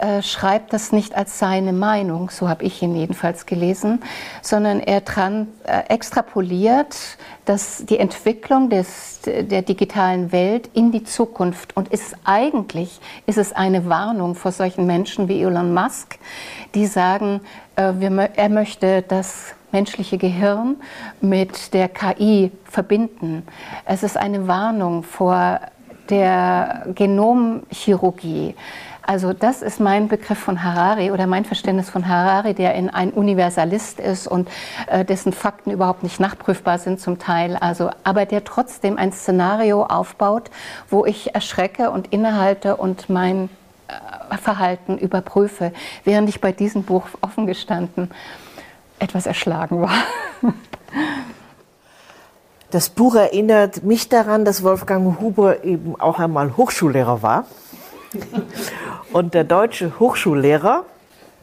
äh, schreibt das nicht als seine Meinung, so habe ich ihn jedenfalls gelesen, sondern er tran, äh, extrapoliert dass die Entwicklung des, der digitalen Welt in die Zukunft und ist eigentlich ist es eine Warnung vor solchen Menschen wie Elon Musk, die sagen, äh, wir, er möchte das menschliche Gehirn mit der KI verbinden. Es ist eine Warnung vor der Genomchirurgie. Also das ist mein Begriff von Harari oder mein Verständnis von Harari, der in ein Universalist ist und äh, dessen Fakten überhaupt nicht nachprüfbar sind zum Teil. Also, aber der trotzdem ein Szenario aufbaut, wo ich erschrecke und innehalte und mein äh, Verhalten überprüfe, während ich bei diesem Buch offen gestanden etwas erschlagen war. Das Buch erinnert mich daran, dass Wolfgang Huber eben auch einmal Hochschullehrer war. Und der deutsche Hochschullehrer,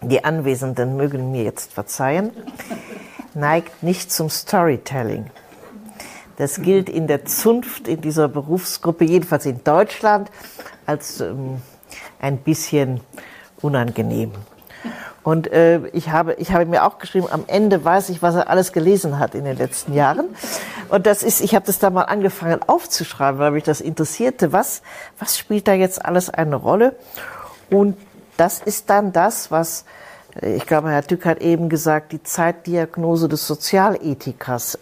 die Anwesenden mögen mir jetzt verzeihen, neigt nicht zum Storytelling. Das gilt in der Zunft, in dieser Berufsgruppe, jedenfalls in Deutschland, als ähm, ein bisschen unangenehm. Und äh, ich, habe, ich habe mir auch geschrieben, am Ende weiß ich, was er alles gelesen hat in den letzten Jahren. Und das ist, ich habe das da mal angefangen aufzuschreiben, weil mich das interessierte. Was, was spielt da jetzt alles eine Rolle? Und das ist dann das, was, äh, ich glaube, Herr Dück hat eben gesagt, die Zeitdiagnose des Sozialethikers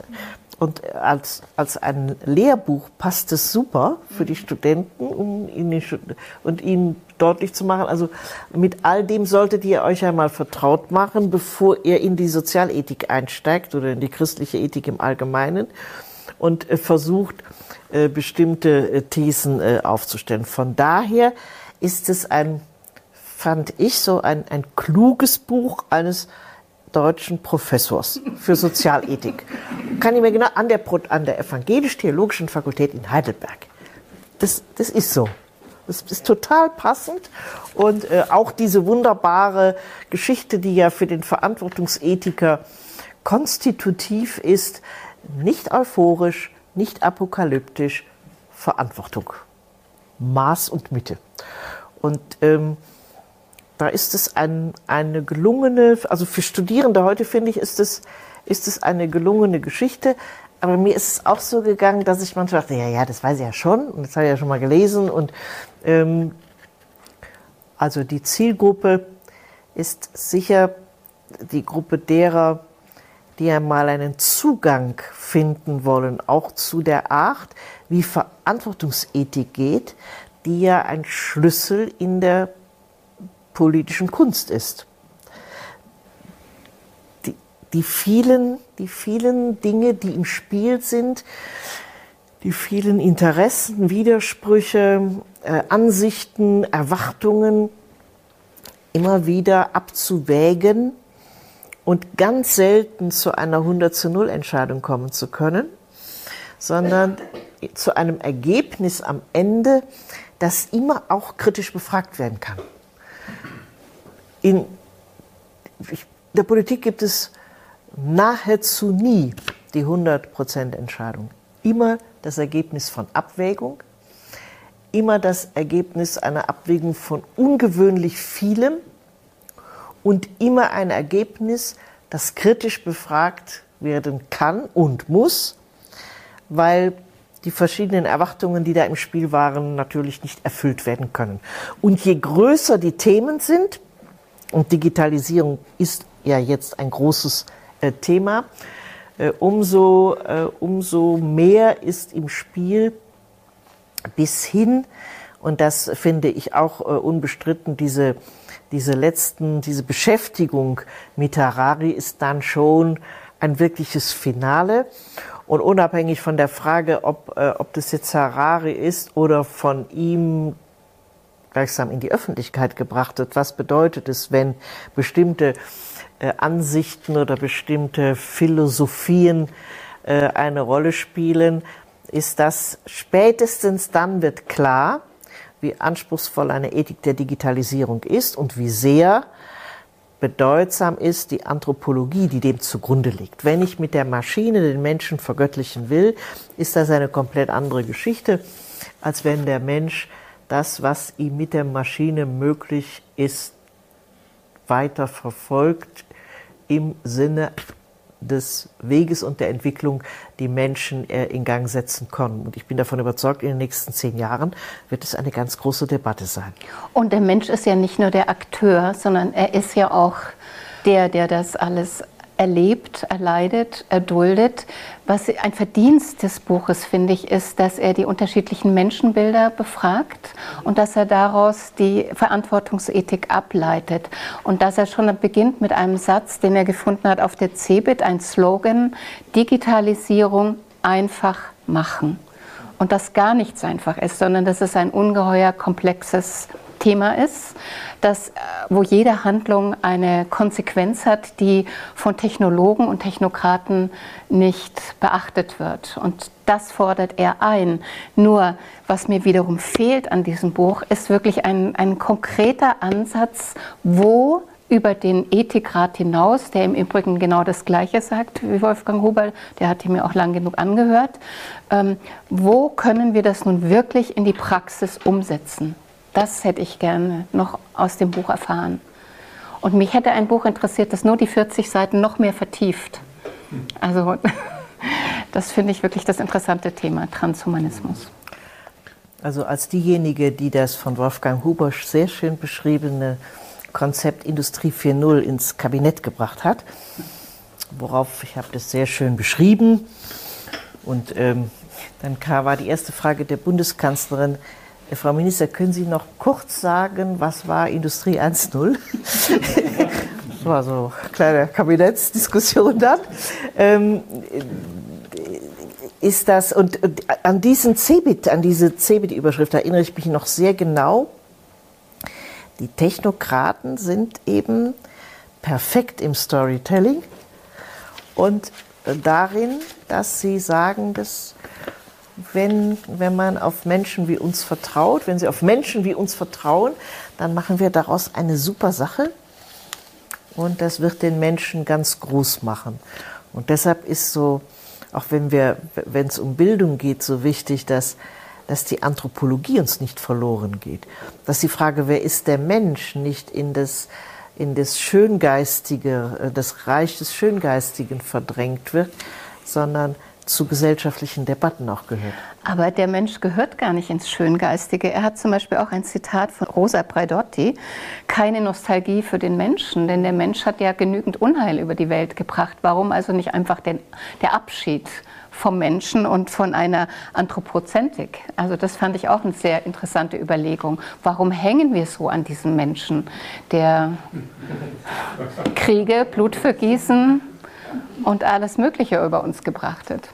und als, als ein Lehrbuch passt es super für die Studenten, um ihnen, und ihnen deutlich zu machen, also mit all dem solltet ihr euch einmal vertraut machen, bevor ihr in die Sozialethik einsteigt oder in die christliche Ethik im Allgemeinen und äh, versucht, äh, bestimmte äh, Thesen aufzustellen. Von daher ist es ein, fand ich so ein, ein kluges Buch eines deutschen Professors für Sozialethik. Kann ich mir genau an der, an der Evangelisch-Theologischen Fakultät in Heidelberg. Das, das ist so. Das ist total passend. Und äh, auch diese wunderbare Geschichte, die ja für den Verantwortungsethiker konstitutiv ist, nicht euphorisch, nicht apokalyptisch, Verantwortung. Maß und Mitte. Und ähm, da ist es ein, eine gelungene, also für Studierende heute finde ich, ist es, ist es eine gelungene Geschichte. Aber mir ist es auch so gegangen, dass ich manchmal dachte, ja, ja, das weiß ich ja schon und das habe ich ja schon mal gelesen. Und ähm, also die Zielgruppe ist sicher die Gruppe derer, die einmal einen Zugang finden wollen, auch zu der Art, wie Verantwortungsethik geht, die ja ein Schlüssel in der politischen Kunst ist. Die, die, vielen, die vielen Dinge, die im Spiel sind, die vielen Interessen, Widersprüche, äh, Ansichten, Erwartungen immer wieder abzuwägen und ganz selten zu einer 100 zu 0 Entscheidung kommen zu können, sondern zu einem Ergebnis am Ende, das immer auch kritisch befragt werden kann in, der Politik gibt es nahezu nie die 100% Entscheidung. Immer das Ergebnis von Abwägung, immer das Ergebnis einer Abwägung von ungewöhnlich vielem und immer ein Ergebnis, das kritisch befragt werden kann und muss, weil die verschiedenen Erwartungen, die da im Spiel waren, natürlich nicht erfüllt werden können. Und je größer die Themen sind, und Digitalisierung ist ja jetzt ein großes äh, Thema, äh, umso, äh, umso mehr ist im Spiel bis hin, und das finde ich auch unbestritten, diese, diese letzten, diese Beschäftigung mit Harari ist dann schon ein wirkliches Finale. Und unabhängig von der Frage, ob, äh, ob das jetzt Harari ist oder von ihm gleichsam in die Öffentlichkeit gebracht wird, was bedeutet es, wenn bestimmte äh, Ansichten oder bestimmte Philosophien äh, eine Rolle spielen, ist das spätestens dann wird klar, wie anspruchsvoll eine Ethik der Digitalisierung ist und wie sehr bedeutsam ist die Anthropologie, die dem zugrunde liegt. Wenn ich mit der Maschine den Menschen vergöttlichen will, ist das eine komplett andere Geschichte, als wenn der Mensch das, was ihm mit der Maschine möglich ist, weiter verfolgt im Sinne des Weges und der Entwicklung die Menschen äh, in Gang setzen können. Und ich bin davon überzeugt, in den nächsten zehn Jahren wird es eine ganz große Debatte sein. Und der Mensch ist ja nicht nur der Akteur, sondern er ist ja auch der, der das alles erlebt, erleidet, erduldet. Was ein Verdienst des Buches, finde ich, ist, dass er die unterschiedlichen Menschenbilder befragt und dass er daraus die Verantwortungsethik ableitet. Und dass er schon beginnt mit einem Satz, den er gefunden hat auf der CeBIT, ein Slogan, Digitalisierung einfach machen. Und das gar nichts einfach ist, sondern dass es ein ungeheuer komplexes Thema ist, dass, äh, wo jede Handlung eine Konsequenz hat, die von Technologen und Technokraten nicht beachtet wird. Und das fordert er ein. Nur, was mir wiederum fehlt an diesem Buch, ist wirklich ein, ein konkreter Ansatz, wo über den Ethikrat hinaus, der im Übrigen genau das Gleiche sagt wie Wolfgang Huber, der hat mir auch lang genug angehört. Ähm, wo können wir das nun wirklich in die Praxis umsetzen? Das hätte ich gerne noch aus dem Buch erfahren. Und mich hätte ein Buch interessiert, das nur die 40 Seiten noch mehr vertieft. Also das finde ich wirklich das interessante Thema, Transhumanismus. Also als diejenige, die das von Wolfgang Huber sehr schön beschriebene Konzept Industrie 4.0 ins Kabinett gebracht hat, worauf ich habe das sehr schön beschrieben. Und ähm, dann war die erste Frage der Bundeskanzlerin, Frau Minister, können Sie noch kurz sagen, was war Industrie 1.0? das war so eine kleine Kabinettsdiskussion dann. Ähm, ist das, und, und an diesen CeBIT, an diese CeBIT-Überschrift erinnere ich mich noch sehr genau. Die Technokraten sind eben perfekt im Storytelling und darin, dass sie sagen, dass wenn, wenn man auf Menschen wie uns vertraut, wenn sie auf Menschen wie uns vertrauen, dann machen wir daraus eine super Sache und das wird den Menschen ganz groß machen. Und deshalb ist so, auch wenn wir, wenn es um Bildung geht, so wichtig, dass, dass die Anthropologie uns nicht verloren geht. Dass die Frage, wer ist der Mensch, nicht in das, in das Schöngeistige, äh, das Reich des Schöngeistigen verdrängt wird, sondern zu gesellschaftlichen Debatten auch gehört. Aber der Mensch gehört gar nicht ins Schöngeistige. Er hat zum Beispiel auch ein Zitat von Rosa Braidotti, keine Nostalgie für den Menschen, denn der Mensch hat ja genügend Unheil über die Welt gebracht. Warum also nicht einfach den, der Abschied vom Menschen und von einer Anthropozentrik. Also das fand ich auch eine sehr interessante Überlegung. Warum hängen wir so an diesem Menschen, der Kriege, Blutvergießen und alles Mögliche über uns gebracht hat?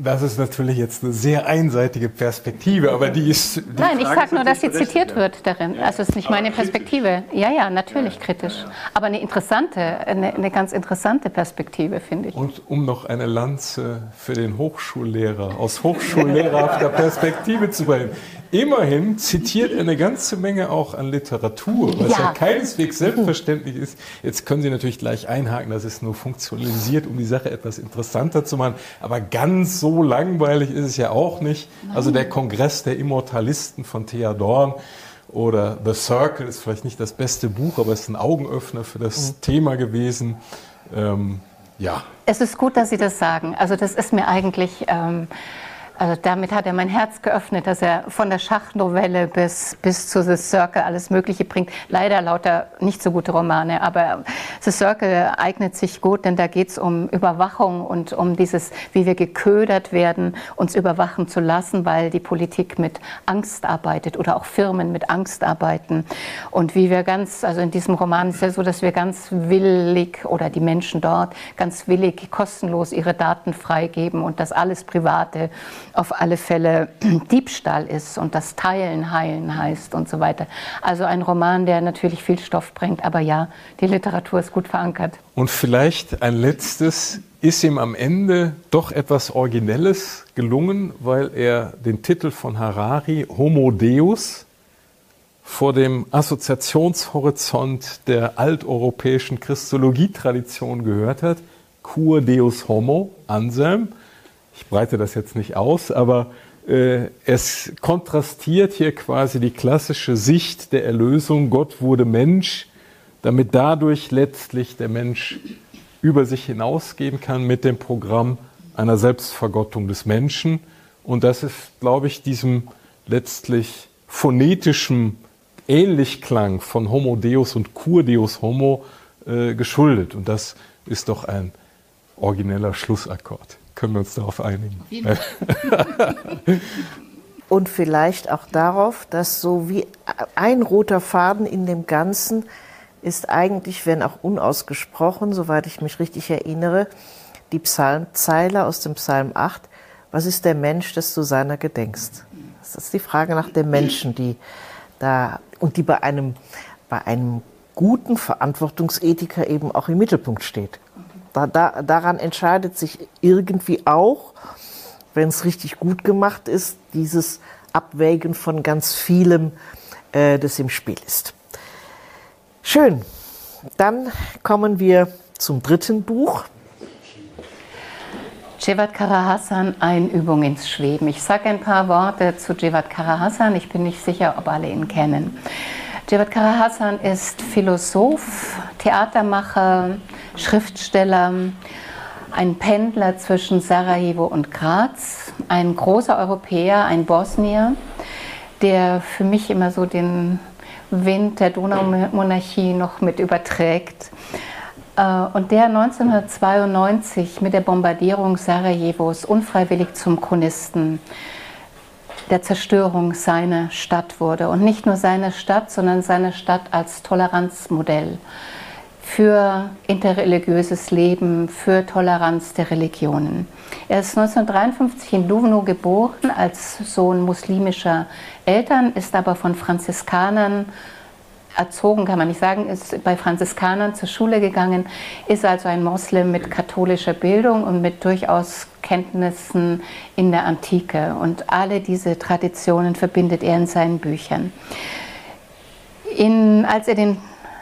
Das ist natürlich jetzt eine sehr einseitige Perspektive, aber die ist. Die Nein, Frage ich sage nur, dass sie zitiert wird darin. Ja. Also es ist nicht meine Perspektive. Ja, ja, natürlich ja. kritisch. Aber eine interessante, eine, eine ganz interessante Perspektive, finde ich. Und um noch eine Lanze für den Hochschullehrer aus hochschullehrerhafter Perspektive zu bringen. Immerhin zitiert er eine ganze Menge auch an Literatur, was ja, ja keineswegs selbstverständlich ist. Jetzt können Sie natürlich gleich einhaken, das ist nur funktionalisiert, um die Sache etwas interessanter zu machen. Aber ganz so langweilig ist es ja auch nicht. Also der Kongress der Immortalisten von Thea Dorn oder The Circle ist vielleicht nicht das beste Buch, aber es ist ein Augenöffner für das mhm. Thema gewesen. Ähm, ja. Es ist gut, dass Sie das sagen. Also das ist mir eigentlich ähm, also damit hat er mein Herz geöffnet, dass er von der Schachnovelle bis, bis zu The Circle alles Mögliche bringt. Leider lauter nicht so gute Romane, aber The Circle eignet sich gut, denn da geht es um Überwachung und um dieses, wie wir geködert werden, uns überwachen zu lassen, weil die Politik mit Angst arbeitet oder auch Firmen mit Angst arbeiten. Und wie wir ganz, also in diesem Roman ist ja so, dass wir ganz willig oder die Menschen dort ganz willig kostenlos ihre Daten freigeben und das alles Private auf alle Fälle Diebstahl ist und das Teilen heilen heißt und so weiter. Also ein Roman, der natürlich viel Stoff bringt, aber ja, die Literatur ist gut verankert. Und vielleicht ein letztes, ist ihm am Ende doch etwas Originelles gelungen, weil er den Titel von Harari Homo Deus vor dem Assoziationshorizont der alteuropäischen Christologietradition gehört hat. Cur Deus Homo, Anselm, ich breite das jetzt nicht aus, aber äh, es kontrastiert hier quasi die klassische Sicht der Erlösung, Gott wurde Mensch, damit dadurch letztlich der Mensch über sich hinausgehen kann mit dem Programm einer Selbstvergottung des Menschen. Und das ist, glaube ich, diesem letztlich phonetischen Ähnlichklang von Homo Deus und Cur Deus Homo äh, geschuldet. Und das ist doch ein origineller Schlussakkord können wir uns darauf einigen. Und vielleicht auch darauf, dass so wie ein roter Faden in dem Ganzen ist eigentlich, wenn auch unausgesprochen, soweit ich mich richtig erinnere, die Psalmzeile aus dem Psalm 8, was ist der Mensch, dass du seiner gedenkst? Das ist die Frage nach dem Menschen, die da und die bei einem, bei einem guten Verantwortungsethiker eben auch im Mittelpunkt steht. Da, da, daran entscheidet sich irgendwie auch, wenn es richtig gut gemacht ist, dieses Abwägen von ganz vielem, äh, das im Spiel ist. Schön. Dann kommen wir zum dritten Buch. Cevat Karahassan, Einübung ins Schweben. Ich sage ein paar Worte zu Cevat Karahassan. Ich bin nicht sicher, ob alle ihn kennen. Cevat Karahassan ist Philosoph, Theatermacher, Schriftsteller, ein Pendler zwischen Sarajevo und Graz, ein großer Europäer, ein Bosnier, der für mich immer so den Wind der Donaumonarchie noch mit überträgt. Äh, und der 1992 mit der Bombardierung Sarajevos unfreiwillig zum Chronisten der Zerstörung seiner Stadt wurde. Und nicht nur seine Stadt, sondern seine Stadt als Toleranzmodell für interreligiöses Leben, für Toleranz der Religionen. Er ist 1953 in Duvno geboren als Sohn muslimischer Eltern, ist aber von Franziskanern erzogen, kann man nicht sagen, ist bei Franziskanern zur Schule gegangen, ist also ein Moslem mit katholischer Bildung und mit durchaus Kenntnissen in der Antike. Und alle diese Traditionen verbindet er in seinen Büchern. In, als er den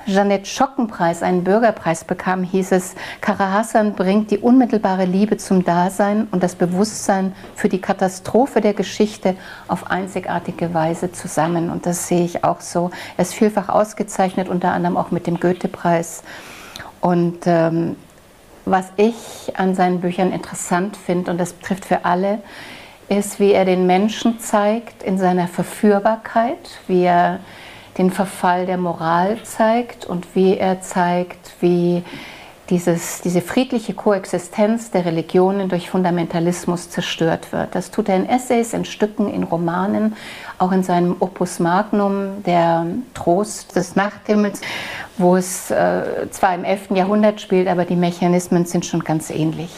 Jeanette Schockenpreis, einen Bürgerpreis bekam, hieß es, Kara Hassan bringt die unmittelbare Liebe zum Dasein und das Bewusstsein für die Katastrophe der Geschichte auf einzigartige Weise zusammen. Und das sehe ich auch so. Er ist vielfach ausgezeichnet, unter anderem auch mit dem Goethe-Preis. Und ähm, was ich an seinen Büchern interessant finde, und das betrifft für alle, ist, wie er den Menschen zeigt in seiner Verführbarkeit, wie er den Verfall der Moral zeigt und wie er zeigt, wie dieses, diese friedliche Koexistenz der Religionen durch Fundamentalismus zerstört wird. Das tut er in Essays, in Stücken, in Romanen, auch in seinem Opus Magnum, der Trost des Nachthimmels, wo es äh, zwar im 11. Jahrhundert spielt, aber die Mechanismen sind schon ganz ähnlich.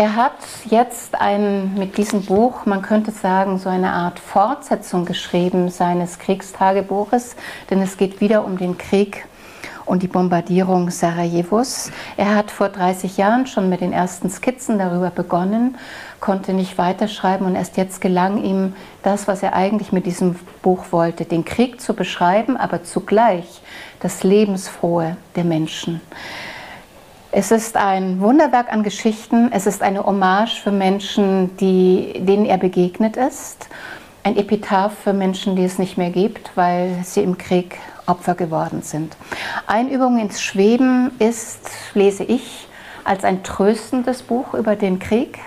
Er hat jetzt ein, mit diesem Buch, man könnte sagen, so eine Art Fortsetzung geschrieben seines Kriegstagebuches, denn es geht wieder um den Krieg und die Bombardierung Sarajevos. Er hat vor 30 Jahren schon mit den ersten Skizzen darüber begonnen, konnte nicht weiterschreiben und erst jetzt gelang ihm das, was er eigentlich mit diesem Buch wollte, den Krieg zu beschreiben, aber zugleich das Lebensfrohe der Menschen. Es ist ein Wunderwerk an Geschichten. Es ist eine Hommage für Menschen, die, denen er begegnet ist. Ein Epitaph für Menschen, die es nicht mehr gibt, weil sie im Krieg Opfer geworden sind. Einübung ins Schweben ist, lese ich, als ein tröstendes Buch über den Krieg,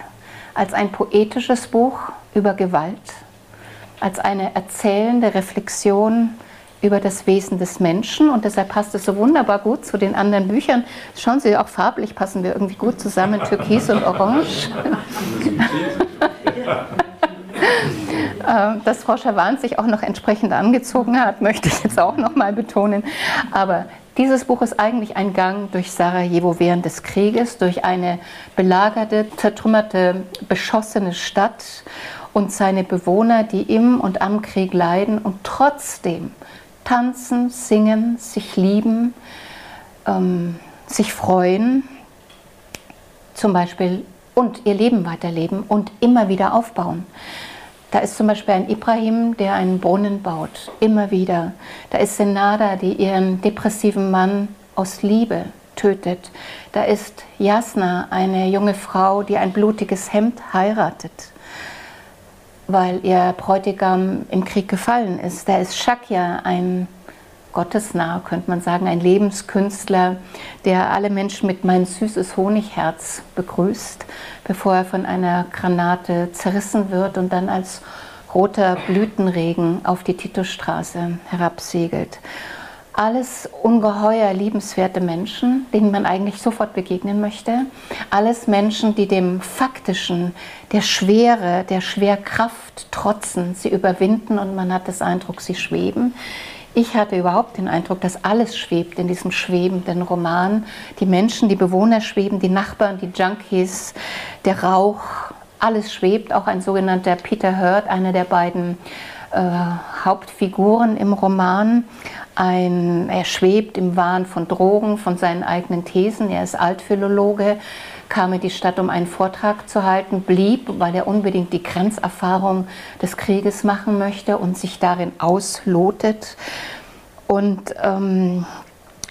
als ein poetisches Buch über Gewalt, als eine erzählende Reflexion über das Wesen des Menschen und deshalb passt es so wunderbar gut zu den anderen Büchern. Schauen Sie, auch farblich passen wir irgendwie gut zusammen, Türkis und Orange. Äh, dass Frau Schawan sich auch noch entsprechend angezogen hat, möchte ich jetzt auch noch mal betonen. Aber dieses Buch ist eigentlich ein Gang durch Sarajevo während des Krieges, durch eine belagerte, zertrümmerte, beschossene Stadt und seine Bewohner, die im und am Krieg leiden und trotzdem tanzen, singen, sich lieben, ähm, sich freuen, zum Beispiel und ihr Leben weiterleben und immer wieder aufbauen. Da ist zum Beispiel ein Ibrahim, der einen Brunnen baut, immer wieder. Da ist Senada, die ihren depressiven Mann aus Liebe tötet. Da ist Jasna, eine junge Frau, die ein blutiges Hemd heiratet weil ihr Bräutigam im Krieg gefallen ist. Da ist Shakya ein gottesnah, könnte man sagen, ein Lebenskünstler, der alle Menschen mit mein süßes Honigherz begrüßt, bevor er von einer Granate zerrissen wird und dann als roter Blütenregen auf die Titostraße herabsegelt alles ungeheuer liebenswerte Menschen, denen man eigentlich sofort begegnen möchte. Alles Menschen, die dem Faktischen, der Schwere, der Schwerkraft trotzen, sie überwinden und man hat das Eindruck, sie schweben. Ich hatte überhaupt den Eindruck, dass alles schwebt in diesem schwebenden Roman. Die Menschen, die Bewohner schweben, die Nachbarn, die Junkies, der Rauch, alles schwebt. Auch ein sogenannter Peter Hurt, einer der beiden äh, Hauptfiguren im Roman. Ein, er schwebt im Wahn von Drogen, von seinen eigenen Thesen. Er ist Altphilologe, kam in die Stadt, um einen Vortrag zu halten, blieb, weil er unbedingt die Grenzerfahrung des Krieges machen möchte und sich darin auslotet. Und ähm,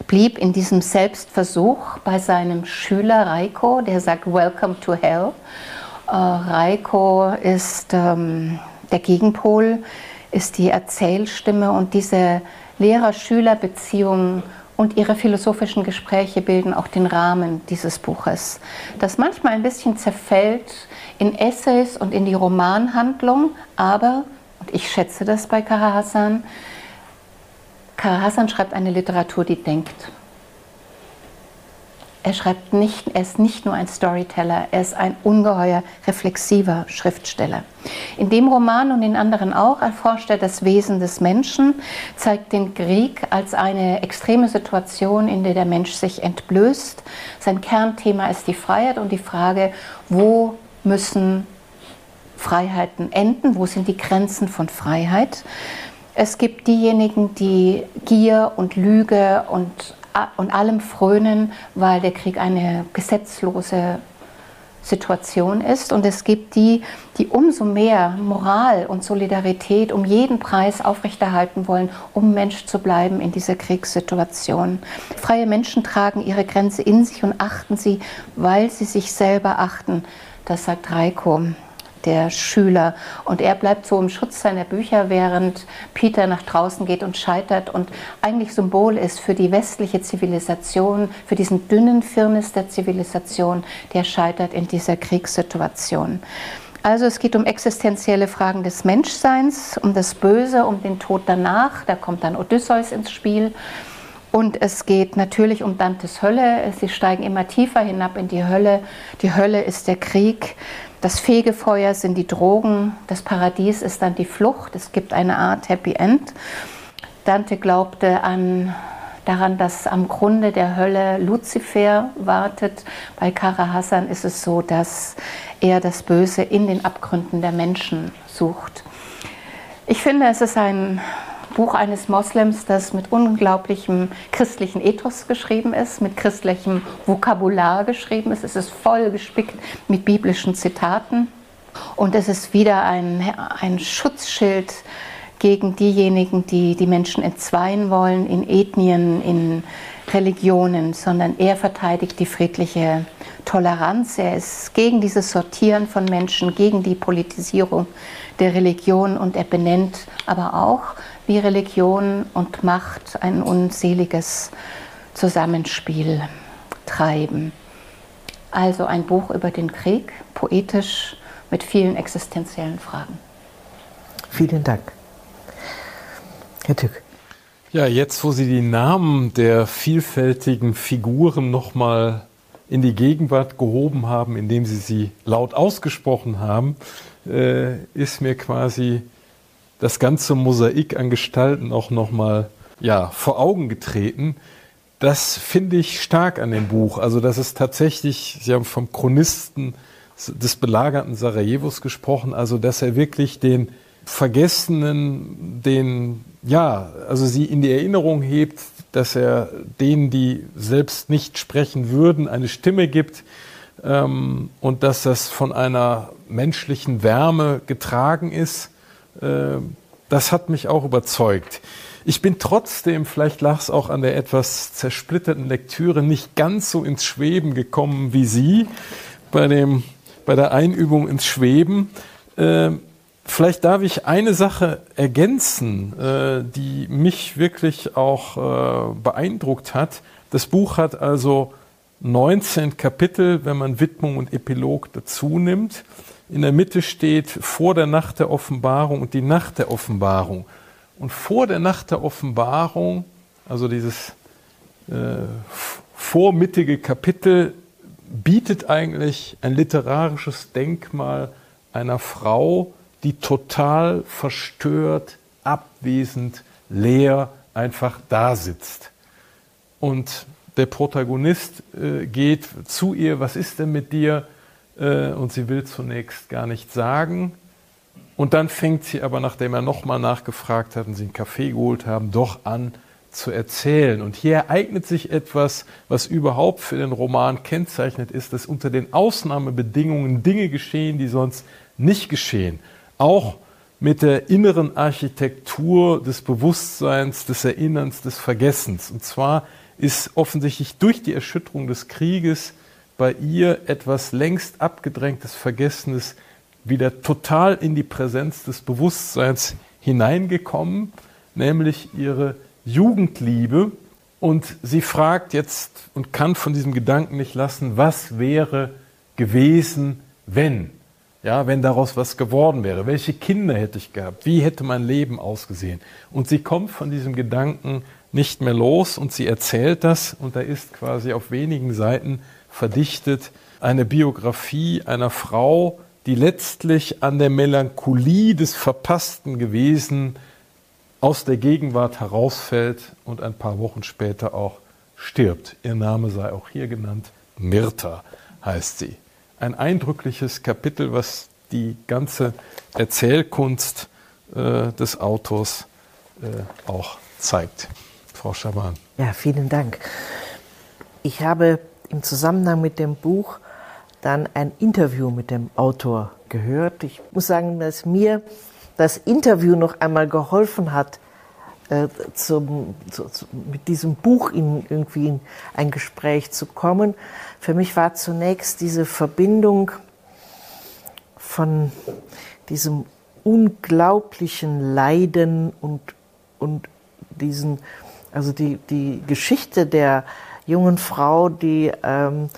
blieb in diesem Selbstversuch bei seinem Schüler Reiko, der sagt Welcome to Hell. Äh, Reiko ist ähm, der Gegenpol, ist die Erzählstimme und diese Lehrer-Schüler-Beziehungen und ihre philosophischen Gespräche bilden auch den Rahmen dieses Buches, das manchmal ein bisschen zerfällt in Essays und in die Romanhandlung, aber, und ich schätze das bei Kara Hassan, Kara Hassan schreibt eine Literatur, die denkt. Er schreibt nicht, er ist nicht nur ein Storyteller, er ist ein ungeheuer reflexiver Schriftsteller. In dem Roman und in anderen auch erforscht er das Wesen des Menschen, zeigt den Krieg als eine extreme Situation, in der der Mensch sich entblößt. Sein Kernthema ist die Freiheit und die Frage, wo müssen Freiheiten enden, wo sind die Grenzen von Freiheit. Es gibt diejenigen, die Gier und Lüge und und allem frönen, weil der Krieg eine gesetzlose Situation ist. Und es gibt die, die umso mehr Moral und Solidarität um jeden Preis aufrechterhalten wollen, um Mensch zu bleiben in dieser Kriegssituation. Freie Menschen tragen ihre Grenze in sich und achten sie, weil sie sich selber achten. Das sagt Reiko der Schüler. Und er bleibt so im Schutz seiner Bücher, während Peter nach draußen geht und scheitert und eigentlich Symbol ist für die westliche Zivilisation, für diesen dünnen Firnis der Zivilisation, der scheitert in dieser Kriegssituation. Also es geht um existenzielle Fragen des Menschseins, um das Böse, um den Tod danach. Da kommt dann Odysseus ins Spiel. Und es geht natürlich um Dantes Hölle. Sie steigen immer tiefer hinab in die Hölle. Die Hölle ist der Krieg. Das Fegefeuer sind die Drogen, das Paradies ist dann die Flucht. Es gibt eine Art Happy End. Dante glaubte an, daran, dass am Grunde der Hölle Luzifer wartet. Bei Kara Hassan ist es so, dass er das Böse in den Abgründen der Menschen sucht. Ich finde, es ist ein Buch eines Moslems, das mit unglaublichem christlichen Ethos geschrieben ist, mit christlichem Vokabular geschrieben ist. Es ist voll gespickt mit biblischen Zitaten. Und es ist wieder ein, ein Schutzschild gegen diejenigen, die die Menschen entzweien wollen in Ethnien, in Religionen, sondern er verteidigt die friedliche Toleranz. Er ist gegen dieses Sortieren von Menschen, gegen die Politisierung der Religion und er benennt aber auch, wie Religion und Macht ein unseliges Zusammenspiel treiben. Also ein Buch über den Krieg, poetisch mit vielen existenziellen Fragen. Vielen Dank. Herr Tück. Ja, jetzt, wo Sie die Namen der vielfältigen Figuren nochmal in die Gegenwart gehoben haben, indem Sie sie laut ausgesprochen haben, äh, ist mir quasi das ganze Mosaik an Gestalten auch nochmal ja, vor Augen getreten. Das finde ich stark an dem Buch. Also, dass es tatsächlich, Sie haben vom Chronisten des belagerten Sarajevos gesprochen, also dass er wirklich den Vergessenen, den ja, also sie in die Erinnerung hebt, dass er denen, die selbst nicht sprechen würden, eine Stimme gibt ähm, und dass das von einer menschlichen Wärme getragen ist. Äh, das hat mich auch überzeugt. Ich bin trotzdem, vielleicht lag es auch an der etwas zersplitterten Lektüre, nicht ganz so ins Schweben gekommen wie Sie bei, dem, bei der Einübung ins Schweben. Äh, Vielleicht darf ich eine Sache ergänzen, äh, die mich wirklich auch äh, beeindruckt hat. Das Buch hat also 19 Kapitel, wenn man Widmung und Epilog dazu nimmt. In der Mitte steht vor der Nacht der Offenbarung und die Nacht der Offenbarung. Und vor der Nacht der Offenbarung, also dieses äh, vormittige Kapitel, bietet eigentlich ein literarisches Denkmal einer Frau, die total verstört, abwesend, leer einfach da sitzt. Und der Protagonist äh, geht zu ihr, was ist denn mit dir? Äh, und sie will zunächst gar nicht sagen. Und dann fängt sie aber, nachdem er nochmal nachgefragt hat und sie einen Kaffee geholt haben, doch an zu erzählen. Und hier ereignet sich etwas, was überhaupt für den Roman kennzeichnet ist, dass unter den Ausnahmebedingungen Dinge geschehen, die sonst nicht geschehen auch mit der inneren Architektur des Bewusstseins, des Erinnerns, des Vergessens. Und zwar ist offensichtlich durch die Erschütterung des Krieges bei ihr etwas längst abgedrängtes, Vergessenes wieder total in die Präsenz des Bewusstseins hineingekommen, nämlich ihre Jugendliebe. Und sie fragt jetzt und kann von diesem Gedanken nicht lassen, was wäre gewesen, wenn? Ja, wenn daraus was geworden wäre. Welche Kinder hätte ich gehabt? Wie hätte mein Leben ausgesehen? Und sie kommt von diesem Gedanken nicht mehr los und sie erzählt das und da ist quasi auf wenigen Seiten verdichtet eine Biografie einer Frau, die letztlich an der Melancholie des verpassten Gewesen aus der Gegenwart herausfällt und ein paar Wochen später auch stirbt. Ihr Name sei auch hier genannt. Mirta heißt sie ein eindrückliches Kapitel, was die ganze Erzählkunst äh, des Autors äh, auch zeigt. Frau Schaban. Ja, vielen Dank. Ich habe im Zusammenhang mit dem Buch dann ein Interview mit dem Autor gehört. Ich muss sagen, dass mir das Interview noch einmal geholfen hat, äh, zum, zu, zu, mit diesem Buch in irgendwie in ein Gespräch zu kommen. Für mich war zunächst diese Verbindung von diesem unglaublichen Leiden und, und diesen, also die, die Geschichte der jungen Frau, die, ähm,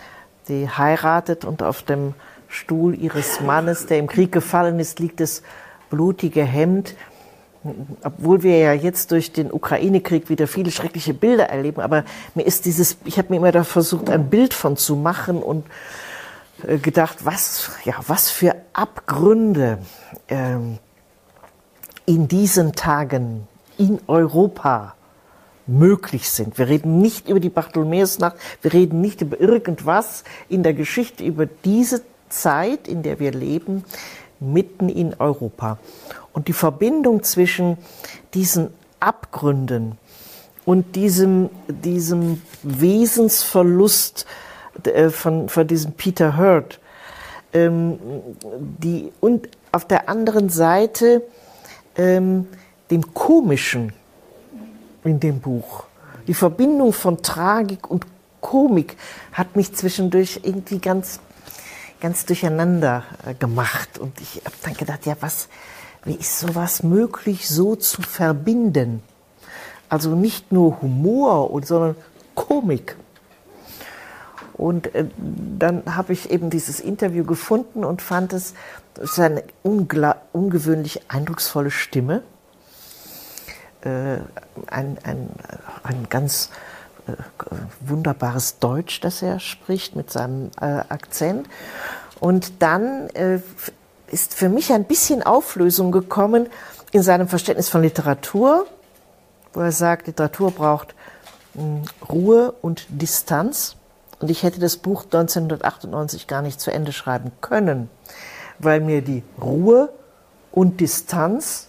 die heiratet und auf dem Stuhl ihres Mannes, der im Krieg gefallen ist, liegt das blutige Hemd. Obwohl wir ja jetzt durch den Ukraine-Krieg wieder viele schreckliche Bilder erleben, aber mir ist dieses, ich habe mir immer da versucht, ein Bild von zu machen und äh, gedacht, was, ja, was für Abgründe ähm, in diesen Tagen in Europa möglich sind. Wir reden nicht über die Bartholomäusnacht, wir reden nicht über irgendwas in der Geschichte, über diese Zeit, in der wir leben, mitten in Europa. Und die Verbindung zwischen diesen Abgründen und diesem, diesem Wesensverlust äh, von, von diesem Peter Hurt, ähm, die, und auf der anderen Seite ähm, dem Komischen in dem Buch. Die Verbindung von Tragik und Komik hat mich zwischendurch irgendwie ganz, ganz durcheinander äh, gemacht. Und ich habe dann gedacht, ja, was, wie ist sowas möglich, so zu verbinden? Also nicht nur Humor, sondern Komik. Und äh, dann habe ich eben dieses Interview gefunden und fand es, eine ungewöhnlich eindrucksvolle Stimme. Äh, ein, ein, ein ganz äh, wunderbares Deutsch, das er spricht mit seinem äh, Akzent. Und dann ist für mich ein bisschen Auflösung gekommen in seinem Verständnis von Literatur, wo er sagt, Literatur braucht hm, Ruhe und Distanz. Und ich hätte das Buch 1998 gar nicht zu Ende schreiben können, weil mir die Ruhe und Distanz,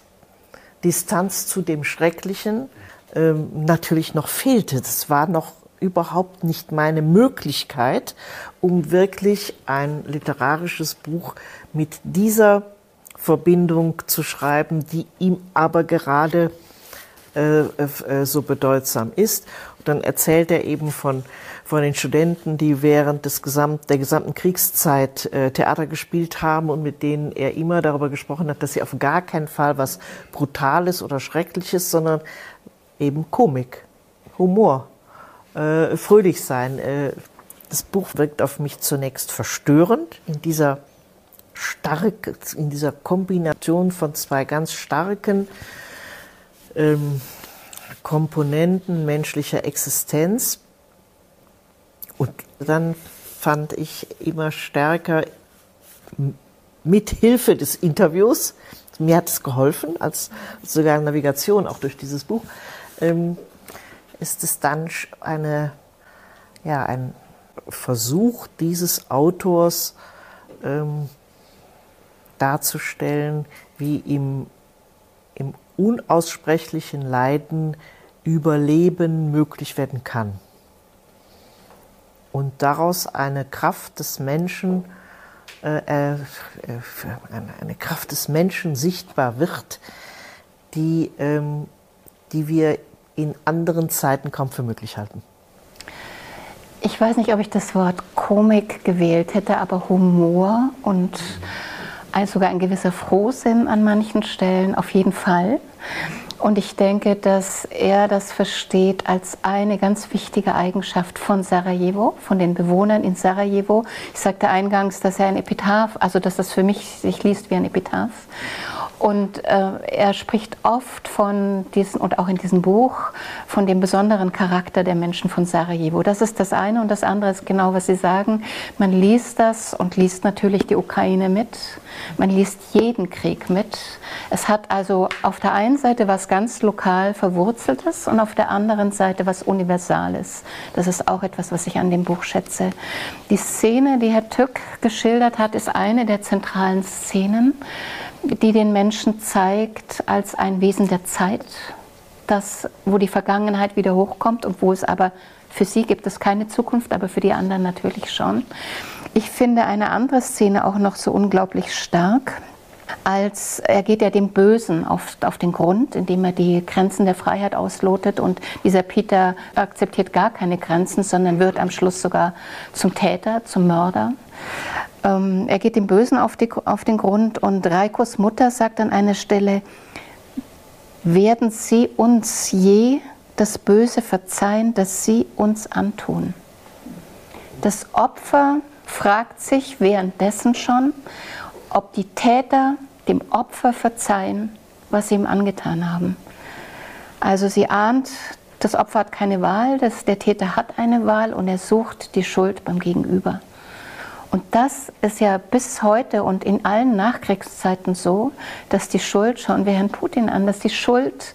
Distanz zu dem Schrecklichen, ähm, natürlich noch fehlte. Das war noch überhaupt nicht meine Möglichkeit, um wirklich ein literarisches Buch mit dieser Verbindung zu schreiben, die ihm aber gerade äh, äh, so bedeutsam ist. Und dann erzählt er eben von von den Studenten, die während des Gesamt, der gesamten Kriegszeit äh, Theater gespielt haben und mit denen er immer darüber gesprochen hat, dass sie auf gar keinen Fall was Brutales oder Schreckliches, sondern eben Komik, Humor, äh, fröhlich sein. Äh, das Buch wirkt auf mich zunächst verstörend in dieser stark, in dieser Kombination von zwei ganz starken ähm, Komponenten menschlicher Existenz und dann fand ich immer stärker mit Hilfe des Interviews, mir hat es geholfen, als sogar Navigation auch durch dieses Buch, ähm, ist es dann eine, ja, ein Versuch dieses Autors ähm, darzustellen, wie im, im unaussprechlichen Leiden Überleben möglich werden kann und daraus eine Kraft des Menschen, äh, äh, eine Kraft des Menschen sichtbar wird, die, ähm, die wir in anderen Zeiten kaum für möglich halten. Ich weiß nicht, ob ich das Wort Komik gewählt hätte, aber Humor und sogar ein gewisser Frohsinn an manchen Stellen auf jeden Fall. Und ich denke, dass er das versteht als eine ganz wichtige Eigenschaft von Sarajevo, von den Bewohnern in Sarajevo. Ich sagte eingangs, dass er ein Epitaph, also dass das für mich sich liest wie ein Epitaph. Und äh, er spricht oft von diesen, und auch in diesem Buch, von dem besonderen Charakter der Menschen von Sarajevo. Das ist das eine und das andere ist genau, was Sie sagen. Man liest das und liest natürlich die Ukraine mit. Man liest jeden Krieg mit. Es hat also auf der einen Seite was ganz lokal Verwurzeltes und auf der anderen Seite was Universales. Das ist auch etwas, was ich an dem Buch schätze. Die Szene, die Herr Tück geschildert hat, ist eine der zentralen Szenen die den Menschen zeigt als ein Wesen der Zeit, das, wo die Vergangenheit wieder hochkommt und wo es aber für sie gibt es keine Zukunft, aber für die anderen natürlich schon. Ich finde eine andere Szene auch noch so unglaublich stark, als er geht ja dem Bösen auf, auf den Grund, indem er die Grenzen der Freiheit auslotet und dieser Peter akzeptiert gar keine Grenzen, sondern wird am Schluss sogar zum Täter, zum Mörder. Ähm, er geht dem Bösen auf, die, auf den Grund und Reikos Mutter sagt an einer Stelle, werden Sie uns je das Böse verzeihen, das Sie uns antun? Das Opfer fragt sich währenddessen schon, ob die Täter dem Opfer verzeihen, was sie ihm angetan haben. Also sie ahnt, das Opfer hat keine Wahl, das, der Täter hat eine Wahl und er sucht die Schuld beim Gegenüber. Und das ist ja bis heute und in allen Nachkriegszeiten so, dass die Schuld, schauen wir Herrn Putin an, dass die Schuld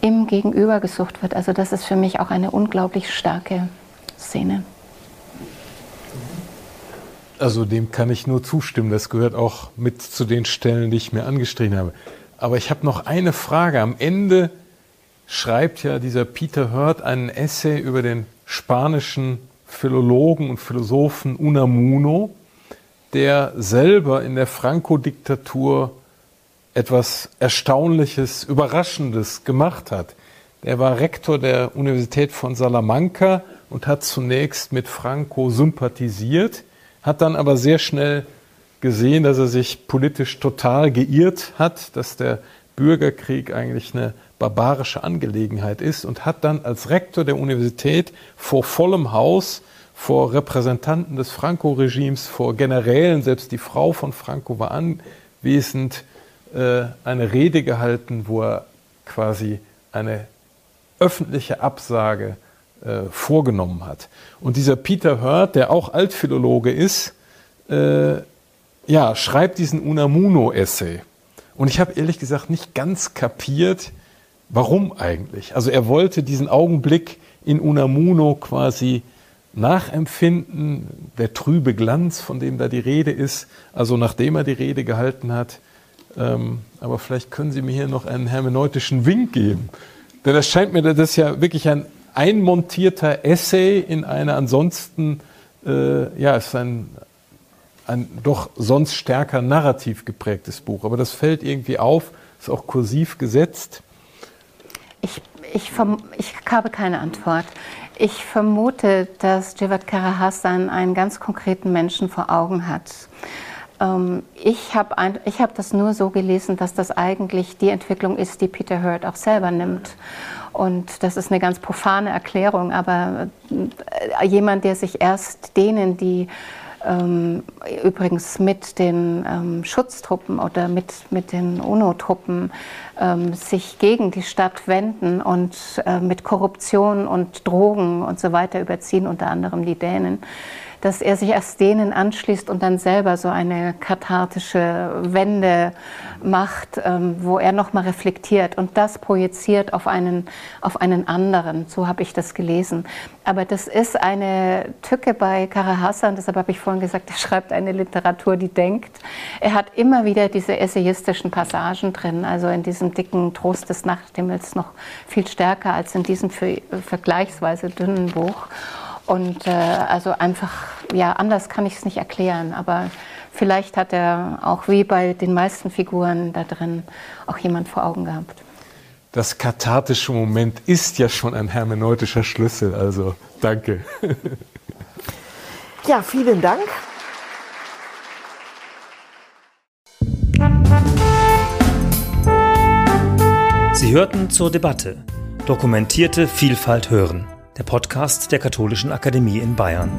im Gegenüber gesucht wird. Also das ist für mich auch eine unglaublich starke Szene. Also dem kann ich nur zustimmen. Das gehört auch mit zu den Stellen, die ich mir angestrichen habe. Aber ich habe noch eine Frage. Am Ende schreibt ja dieser Peter Hurt einen Essay über den spanischen Philologen und Philosophen Unamuno, der selber in der Franco-Diktatur etwas Erstaunliches, Überraschendes gemacht hat. Er war Rektor der Universität von Salamanca und hat zunächst mit Franco sympathisiert, hat dann aber sehr schnell gesehen, dass er sich politisch total geirrt hat, dass der Bürgerkrieg eigentlich eine barbarische Angelegenheit ist und hat dann als Rektor der Universität vor vollem Haus, vor Repräsentanten des Franco-Regimes, vor Generälen, selbst die Frau von Franco war anwesend, äh, eine Rede gehalten, wo er quasi eine öffentliche Absage äh, vorgenommen hat. Und dieser Peter Hurt, der auch Altphilologe ist, äh, ja, schreibt diesen Unamuno-Essay. Und ich habe ehrlich gesagt nicht ganz kapiert, warum eigentlich. Also er wollte diesen Augenblick in Unamuno quasi nachempfinden, der trübe Glanz, von dem da die Rede ist, also nachdem er die Rede gehalten hat. Ähm, aber vielleicht können Sie mir hier noch einen hermeneutischen Wink geben. Denn das scheint mir, das ist ja wirklich ein einmontierter Essay in einer ansonsten, äh, ja, es ist ein, ein doch sonst stärker narrativ geprägtes Buch. Aber das fällt irgendwie auf, ist auch kursiv gesetzt. Ich, ich, ich habe keine Antwort. Ich vermute, dass Jivat Karahassan einen ganz konkreten Menschen vor Augen hat. Ähm, ich habe hab das nur so gelesen, dass das eigentlich die Entwicklung ist, die Peter Hurt auch selber nimmt. Und das ist eine ganz profane Erklärung, aber äh, jemand, der sich erst denen, die übrigens mit den ähm, Schutztruppen oder mit, mit den UNO-Truppen ähm, sich gegen die Stadt wenden und äh, mit Korruption und Drogen und so weiter überziehen, unter anderem die Dänen dass er sich erst denen anschließt und dann selber so eine kathartische Wende macht, ähm, wo er nochmal reflektiert und das projiziert auf einen, auf einen anderen. So habe ich das gelesen. Aber das ist eine Tücke bei Kara Hassan, deshalb habe ich vorhin gesagt, er schreibt eine Literatur, die denkt. Er hat immer wieder diese essayistischen Passagen drin, also in diesem dicken Trost des Nachthimmels noch viel stärker als in diesem vergleichsweise dünnen Buch. Und äh, also einfach, ja, anders kann ich es nicht erklären, aber vielleicht hat er auch wie bei den meisten Figuren da drin auch jemand vor Augen gehabt. Das kathartische Moment ist ja schon ein hermeneutischer Schlüssel, also danke. Ja, vielen Dank. Sie hörten zur Debatte Dokumentierte Vielfalt hören der Podcast der Katholischen Akademie in Bayern.